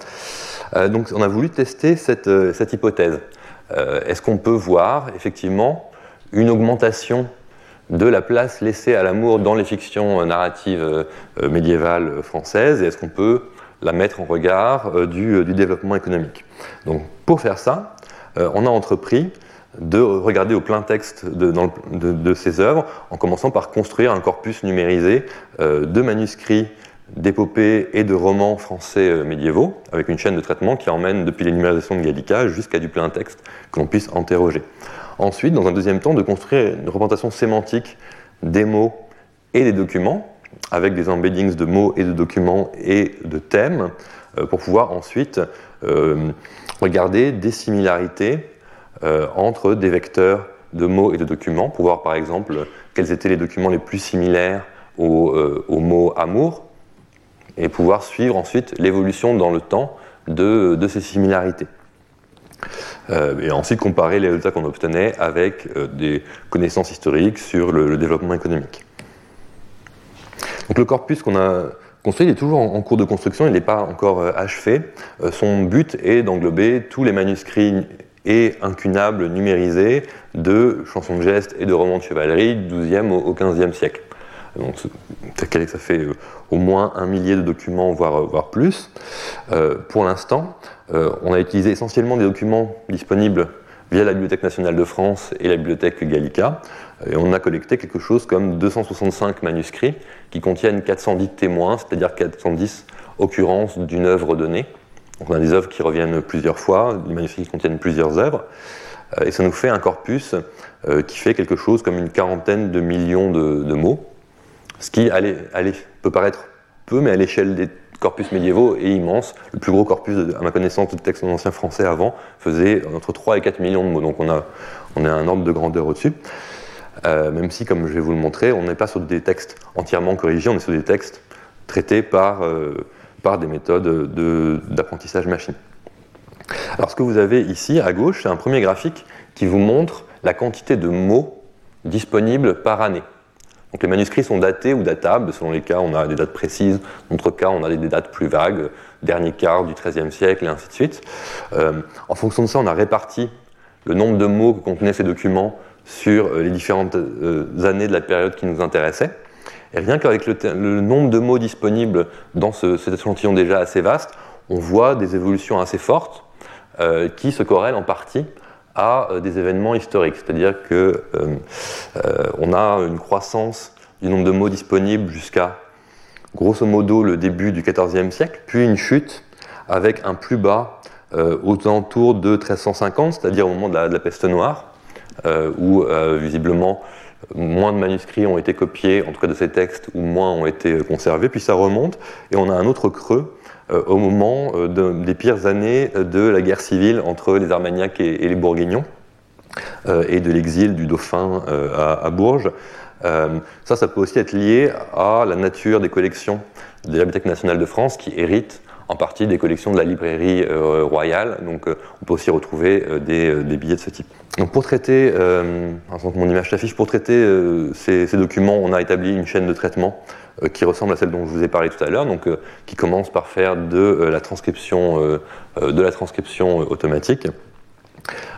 donc on a voulu tester cette hypothèse. Euh, est-ce qu'on peut voir effectivement une augmentation de la place laissée à l'amour dans les fictions narratives euh, médiévales françaises et est-ce qu'on peut la mettre en regard euh, du, développement économique? Donc pour faire ça, on a entrepris de regarder au plein texte de, ces œuvres en commençant par construire un corpus numérisé de manuscrits d'épopées et de romans français euh, médiévaux, avec une chaîne de traitement qui emmène depuis l'énumération de Gallica jusqu'à du plein texte que l'on puisse interroger. Ensuite, dans un deuxième temps, de construire une représentation sémantique des mots et des documents, avec des embeddings de mots et de documents et de thèmes, pour pouvoir ensuite regarder des similarités entre des vecteurs de mots et de documents, pour voir par exemple quels étaient les documents les plus similaires au, mot amour, et pouvoir suivre ensuite l'évolution dans le temps de ces similarités. Euh, et ensuite comparer les résultats qu'on obtenait avec euh, des connaissances historiques sur le, développement économique. Donc le corpus qu'on a construit est toujours en, cours de construction, il n'est pas encore euh, achevé. son but est d'englober tous les manuscrits et incunables numérisés de chansons de gestes et de romans de chevalerie du XIIe au XVe siècle. Donc, ça fait euh, au moins un millier de documents, voire, euh, voire plus. Euh, pour l'instant, on a utilisé essentiellement des documents disponibles via la Bibliothèque nationale de France et la Bibliothèque Gallica. Et on a collecté quelque chose comme 265 manuscrits qui contiennent 410 témoins, c'est-à-dire 410 occurrences d'une œuvre donnée. Donc on a des œuvres qui reviennent plusieurs fois, des manuscrits qui contiennent plusieurs œuvres. Et ça nous fait un corpus qui fait quelque chose comme une quarantaine de millions de mots. Ce qui peut paraître peu, mais à l'échelle des corpus médiévaux est immense. Le plus gros corpus, à ma connaissance, de textes en ancien français avant faisait entre 3 et 4 millions de mots. Donc on a, un ordre de grandeur au-dessus. Euh, même si, comme je vais vous le montrer, on n'est pas sur des textes entièrement corrigés, on est sur des textes traités par, euh, par des méthodes d'apprentissage machine. Alors ce que vous avez ici à gauche, c'est un premier graphique qui vous montre la quantité de mots disponibles par année. Donc les manuscrits sont datés ou datables, selon les cas on a des dates précises, dans d'autres cas on a des dates plus vagues, dernier quart du XIIIe siècle et ainsi de suite. Euh, en fonction de ça on a réparti le nombre de mots que contenaient ces documents sur euh, les différentes euh, années de la période qui nous intéressait. Et rien qu'avec le, nombre de mots disponibles dans cet échantillon déjà assez vaste, on voit des évolutions assez fortes qui se corrèlent en partie à euh, des événements historiques. C'est-à-dire qu'on euh, euh, a une croissance du nombre de mots disponibles jusqu'à grosso modo le début du XIVe siècle, puis une chute avec un plus bas aux alentours de 1350, c'est-à-dire au moment de la, peste noire, où visiblement moins de manuscrits ont été copiés, en tout cas de ces textes, ou moins ont été conservés, puis ça remonte, et on a un autre creux euh, au moment euh, des pires années de la guerre civile entre les Armagnacs et, les Bourguignons, euh, et de l'exil du dauphin à, Bourges. ça, ça peut aussi être lié à la nature des collections de la Bibliothèque nationale de France qui héritent en partie des collections de la librairie royale. Donc on peut aussi retrouver des, billets de ce type. Donc pour traiter, que mon image s'affiche, pour traiter ces, documents, on a établi une chaîne de traitement euh, qui ressemble à celle dont je vous ai parlé tout à l'heure, donc euh, qui commence par faire euh, de la transcription automatique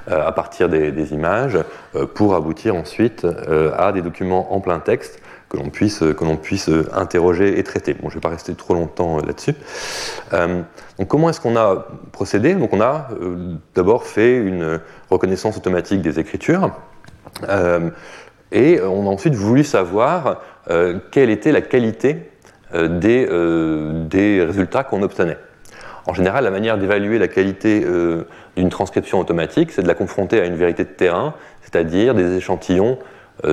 à partir des, images pour aboutir ensuite à des documents en plein texte que l'on puisse, que puisse interroger et traiter. Bon, je ne vais pas rester trop longtemps là-dessus. donc, comment est-ce qu'on a procédé? Donc, on a d'abord fait une reconnaissance automatique des écritures. et on a ensuite voulu savoir euh, quelle était la qualité euh, euh, des, résultats qu'on obtenait. En général, la manière d'évaluer la qualité d'une transcription automatique, c'est de la confronter à une vérité de terrain, c'est-à-dire des échantillons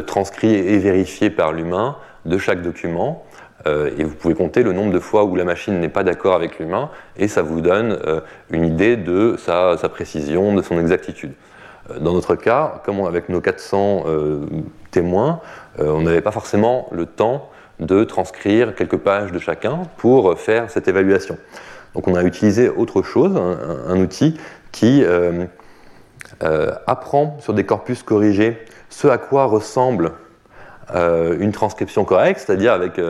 transcrits et vérifiés par l'humain de chaque document. et vous pouvez compter le nombre de fois où la machine n'est pas d'accord avec l'humain, et ça vous donne une idée de sa, précision, de son exactitude. Dans notre cas, comme avec nos 400 témoins, euh, on n'avait pas forcément le temps de transcrire quelques pages de chacun pour faire cette évaluation. Donc on a utilisé autre chose, un, outil qui euh, euh, apprend sur des corpus corrigés ce à quoi ressemble une transcription correcte, c'est-à-dire avec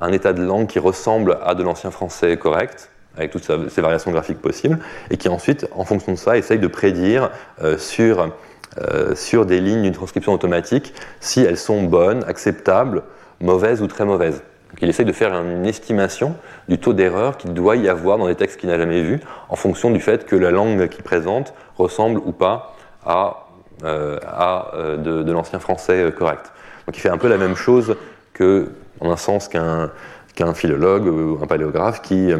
un état de langue qui ressemble à de l'ancien français correct, avec toutes ces variations graphiques possibles, et qui ensuite, en fonction de ça, essaye de prédire sur euh, sur des lignes d'une transcription automatique si elles sont bonnes, acceptables, mauvaises ou très mauvaises. Il essaye de faire une estimation du taux d'erreur qu'il doit y avoir dans les textes qu'il n'a jamais vus, en fonction du fait que la langue qu'il présente ressemble ou pas à, euh, euh, de, l'ancien français correct. Donc il fait un peu la même chose que, un sens, qu'un philologue ou un paléographe qui,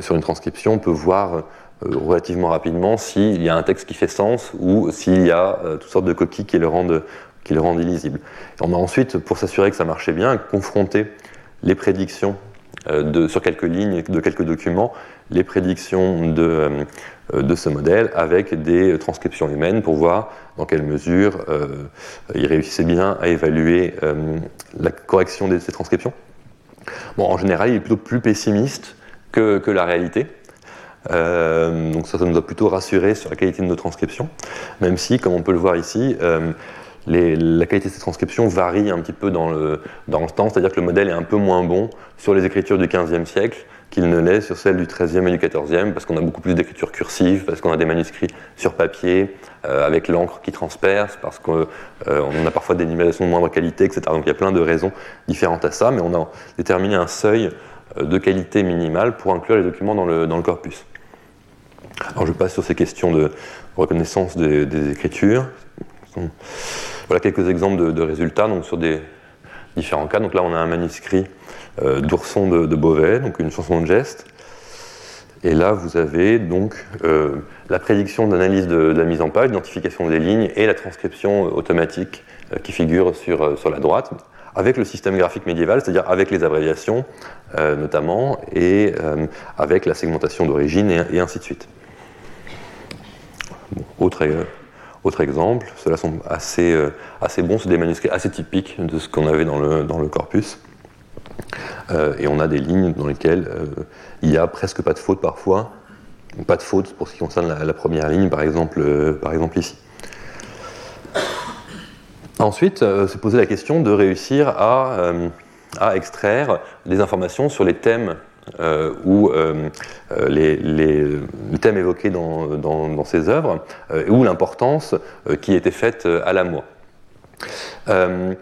sur une transcription, peut voir euh, relativement rapidement s'il y a un texte qui fait sens ou s'il y a euh, toutes sortes de coquilles qui le rendent illisible. on a ensuite, pour s'assurer que ça marchait bien, confronté les prédictions de, sur quelques lignes de quelques documents, les prédictions de, de, ce modèle avec des transcriptions humaines pour voir dans quelle mesure il réussissait bien à évaluer la correction de ces transcriptions. Bon, en général, il est plutôt plus pessimiste que, que la réalité. Euh, donc ça, ça, nous a plutôt rassuré sur la qualité de nos transcriptions, même si, comme on peut le voir ici, euh, la qualité de ces transcriptions varie un petit peu dans le, temps, c'est-à-dire que le modèle est un peu moins bon sur les écritures du XVe siècle qu'il ne l'est sur celles du XIIIe et du XIVe, parce qu'on a beaucoup plus d'écriture cursive, parce qu'on a des manuscrits sur papier, euh, avec l'encre qui transperce, parce qu'on a parfois des numérisations de moindre qualité, etc. Donc il y a plein de raisons différentes à ça, mais on a déterminé un seuil de qualité minimale pour inclure les documents dans le corpus. Alors je passe sur ces questions de reconnaissance des, écritures. Voilà quelques exemples de, résultats donc sur des différents cas. Donc là on a un manuscrit euh, d'Ourson de, Beauvais, donc une chanson de geste. Et là vous avez donc euh, la prédiction d'analyse de, la mise en page, l'identification des lignes et la transcription automatique euh, qui figure sur, sur la droite avec le système graphique médiéval, c'est-à-dire avec les abréviations notamment, et avec la segmentation d'origine et, ainsi de suite. Autre, autre exemple, ceux-là sont assez, euh, assez bons, c'est des manuscrits assez typiques de ce qu'on avait dans le, dans le corpus. Euh, et on a des lignes dans lesquelles il n'y a presque pas de faute parfois, pas de faute pour ce qui concerne la, première ligne, par exemple, par exemple ici. Ensuite, se poser la question de réussir à, à extraire des informations sur les thèmes euh, ou euh, euh, les, thèmes évoqués dans, ces œuvres, ou l'importance qui était faite à l'amour. le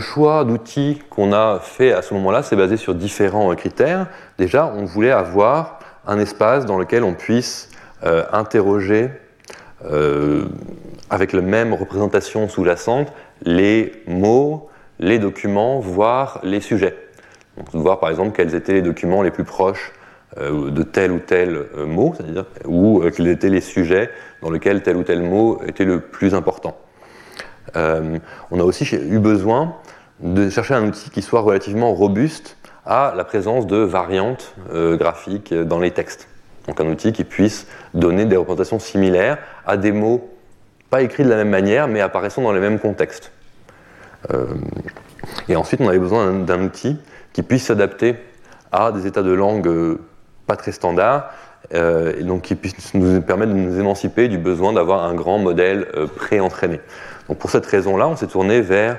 choix d'outils qu'on a fait à ce moment-là, c'est basé sur différents critères. Déjà, on voulait avoir un espace dans lequel on puisse interroger avec la même représentation sous-jacente les mots, les documents, voire les sujets. Donc, de voir par exemple quels étaient les documents les plus proches euh, de tel ou tel euh, mot, c'est-à-dire ou euh, quels étaient les sujets dans lesquels tel ou tel mot était le plus important. on a aussi eu besoin de chercher un outil qui soit relativement robuste à la présence de variantes graphiques dans les textes. Donc un outil qui puisse donner des représentations similaires à des mots pas écrits de la même manière mais apparaissant dans les mêmes contextes. et ensuite on avait besoin d'un outil qui puisse s'adapter à des états de langue euh, pas très standards, euh, et donc qui puisse nous permettre de nous émanciper du besoin d'avoir un grand modèle euh, pré-entraîné. Donc pour cette raison-là, on s'est tourné vers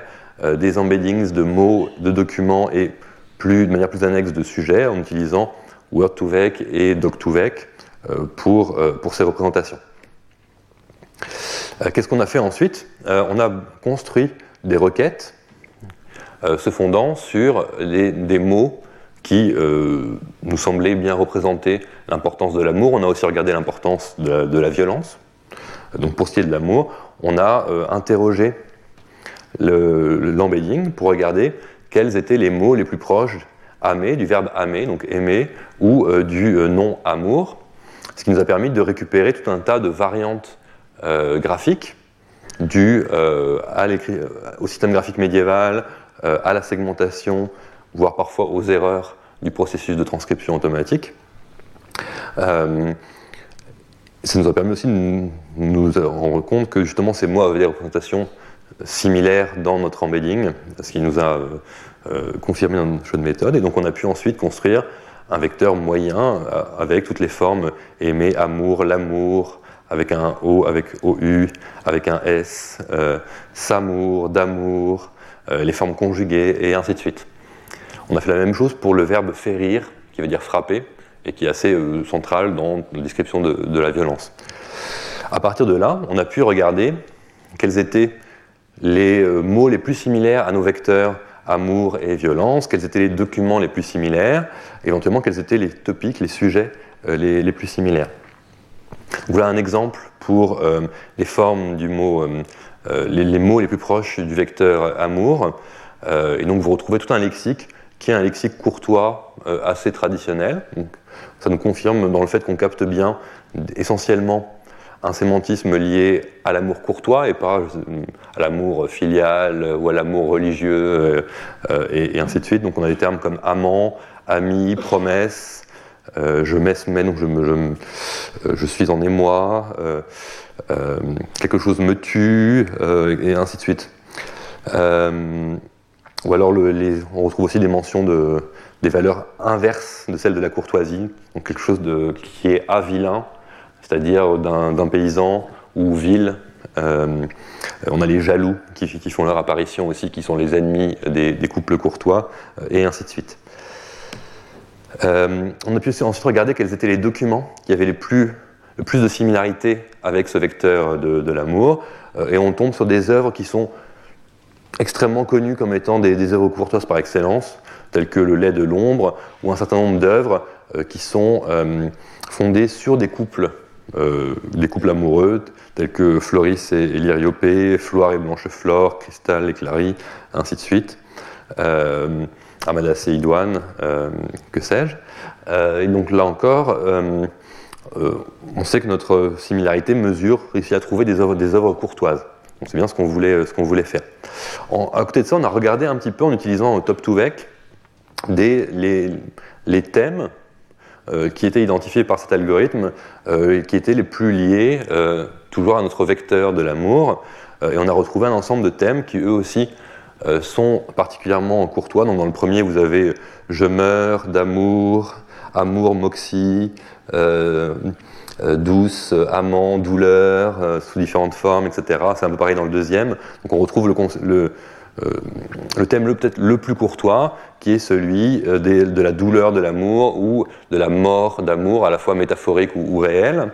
des embeddings de mots, de documents et plus, de manière plus annexe de sujets en utilisant Word2Vec et Doc2Vec pour, pour ces représentations. Qu'est-ce qu'on a fait ensuite? On a construit des requêtes se fondant sur des mots qui euh, nous semblaient bien représenter l'importance de l'amour. On a aussi regardé l'importance de, la violence. Donc pour ce qui est de l'amour, on a euh, interrogé l'embedding pour regarder quels étaient les mots les plus proches aimer, du verbe aimer, donc aimer, ou du nom amour, ce qui nous a permis de récupérer tout un tas de variantes graphiques dues au système graphique médiéval, euh, à la segmentation, voire parfois aux erreurs du processus de transcription automatique. Euh, ça nous a permis aussi de nous rendre compte que justement ces mots avaient des représentations similaires dans notre embedding, ce qui nous a euh, confirmé notre choix de méthode. Et donc on a pu ensuite construire un vecteur moyen avec toutes les formes aimer, amour, l'amour, avec un O, avec OU, avec un S, s'amour, d'amour, euh, les formes conjuguées, et ainsi de suite. On a fait la même chose pour le verbe férir, qui veut dire frapper, et qui est assez euh, central dans la description de, la violence. À partir de là, on a pu regarder quels étaient les euh, mots les plus similaires à nos vecteurs amour et violence, quels étaient les documents les plus similaires, éventuellement quels étaient les topics, les sujets les, plus similaires. Voilà un exemple pour les formes du mot euh, les, mots les plus proches du vecteur amour. Euh, et donc vous retrouvez tout un lexique qui est un lexique courtois euh, assez traditionnel. ça nous confirme dans le fait qu'on capte bien essentiellement un sémantisme lié à l'amour courtois et pas à l'amour filial ou à l'amour religieux et, ainsi de suite. Donc on a des termes comme amant, ami, promesse, je m'esmets, donc je, me, je, suis en émoi, quelque chose me tue, et ainsi de suite. ou alors on retrouve aussi des mentions de, des valeurs inverses de celles de la courtoisie, donc quelque chose qui est avilain, c'est-à-dire d'un paysan ou ville. Euh, on a les jaloux qui, font leur apparition aussi, qui sont les ennemis des, couples courtois, euh, et ainsi de suite. Euh, on a pu ensuite regarder quels étaient les documents qui avaient le plus de similarité avec ce vecteur de, l'amour, et on tombe sur des œuvres qui sont extrêmement connues comme étant des, œuvres courtoises par excellence tels que Le lait de l'ombre, ou un certain nombre d'œuvres euh, qui sont euh, fondées sur des couples, euh, des couples amoureux, tels que Floris et, Lyriopée, Floire et Blancheflore, Cristal et Clary, ainsi de suite. Amadas et Idoine, que sais-je. et donc là encore, on sait que notre similarité mesure, réussit à trouver des œuvres, courtoises. C'est bien ce qu'on voulait, voulait faire. à côté de ça, on a regardé un petit peu en utilisant Top 2 Vec des, les, thèmes euh, qui étaient identifiés par cet algorithme, euh, qui étaient les plus liés euh, toujours à notre vecteur de l'amour. et on a retrouvé un ensemble de thèmes qui eux aussi sont particulièrement courtois. Dans le premier, vous avez Je meurs d'amour, amour moxie, douce, amant, douleur, sous différentes formes, etc. C'est un peu pareil dans le deuxième. Donc on retrouve le, le, euh, le thème peut-être le plus courtois, qui est celui euh, de la douleur de l'amour ou de la mort d'amour, à la fois métaphorique ou, réel.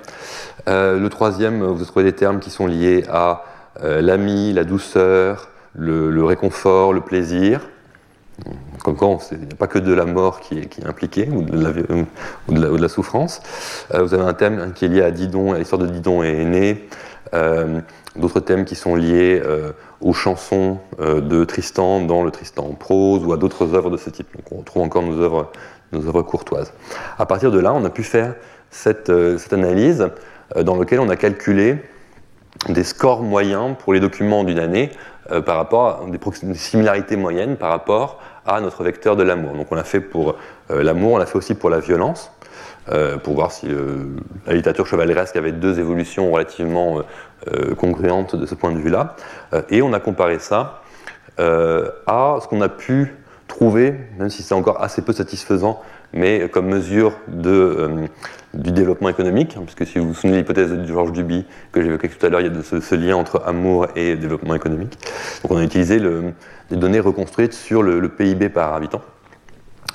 Euh, le troisième, vous trouvez des termes qui sont liés à l'ami, la douceur, le, réconfort, le plaisir. Comme il n'y a pas que de la mort qui est, impliquée, ou de, la, souffrance. vous avez un thème qui est lié à Didon, à l'histoire de Didon et Aîné. D'autres thèmes qui sont liés aux chansons euh, de Tristan dans le Tristan en prose ou à d'autres œuvres de ce type. Donc on retrouve encore nos œuvres, courtoises. À partir de là, on a pu faire cette, euh, analyse euh, dans laquelle on a calculé des scores moyens pour les documents d'une année par rapport à des, similarités moyennes par rapport à notre vecteur de l'amour. Donc on l'a fait pour l'amour, on l'a fait aussi pour la violence. Euh, pour voir si la littérature chevaleresque avait deux évolutions relativement euh, congruentes de ce point de vue-là. Euh, et on a comparé ça à ce qu'on a pu trouver, même si c'est encore assez peu satisfaisant, mais comme mesure de, du développement économique, hein, puisque si vous vous souvenez de l'hypothèse de Georges Duby que j'évoquais tout à l'heure, il y a ce, lien entre amour et développement économique. Donc on a utilisé des données reconstruites sur le, PIB par habitant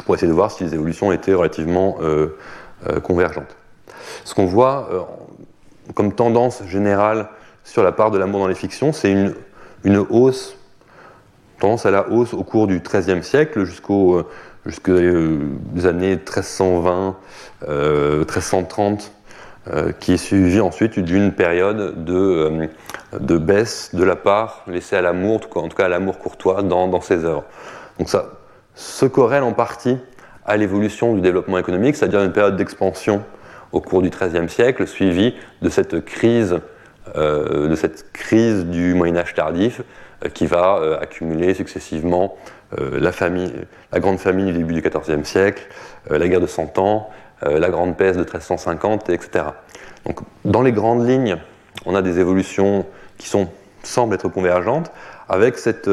pour essayer de voir si les évolutions étaient relativement euh, euh, convergentes. Ce qu'on voit euh, comme tendance générale sur la part de l'amour dans les fictions, c'est une, une, hausse, tendance à la hausse au cours du XIIIe siècle jusqu'aux euh, jusqu'aux années 1320, 1330, qui est suivi ensuite d'une période de, de, baisse de la part laissée à l'amour, en tout cas à l'amour courtois dans, dans ses œuvres. Donc ça se corrèle en partie à l'évolution du développement économique, c'est-à-dire une période d'expansion au cours du XIIIe siècle, suivie de cette crise, euh, de cette crise du Moyen Âge tardif, euh, qui va euh, accumuler successivement la, famille, la grande famine du début du XIVe siècle, la guerre de Cent Ans, la grande peste de 1350, etc. Donc, dans les grandes lignes, on a des évolutions qui semblent être convergentes, avec cette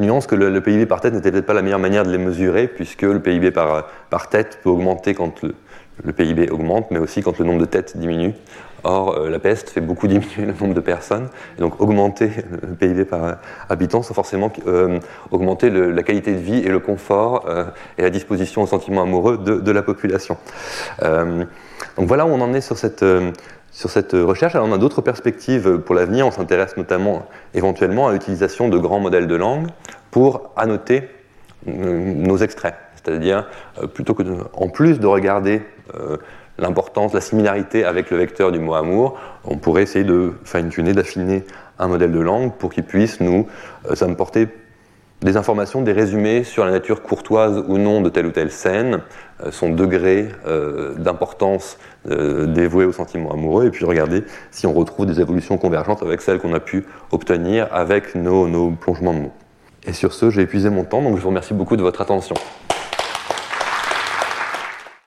nuance que le, PIB par tête n'était peut-être pas la meilleure manière de les mesurer, puisque le PIB par tête peut augmenter quand le, PIB augmente, mais aussi quand le nombre de têtes diminue. Or, euh, la peste fait beaucoup diminuer [laughs] le nombre de personnes, donc augmenter le PIB par habitant sans forcément euh, augmenter la qualité de vie et le confort euh, et la disposition au sentiment amoureux de, la population. donc voilà où on en est sur cette, sur cette recherche. Alors on a d'autres perspectives pour l'avenir. On s'intéresse notamment éventuellement à l'utilisation de grands modèles de langue pour annoter nos extraits. C'est-à-dire, plutôt que en plus de regarder l'importance, la similarité avec le vecteur du mot amour, on pourrait essayer de fine-tuner, d'affiner un modèle de langue pour qu'il puisse nous apporter des informations, des résumés sur la nature courtoise ou non de telle ou telle scène, euh, son degré euh, d'importance euh, dévoué au sentiment amoureux, et puis regarder si on retrouve des évolutions convergentes avec celles qu'on a pu obtenir avec nos plongements de mots. Et sur ce, j'ai épuisé mon temps, donc je vous remercie beaucoup de votre attention.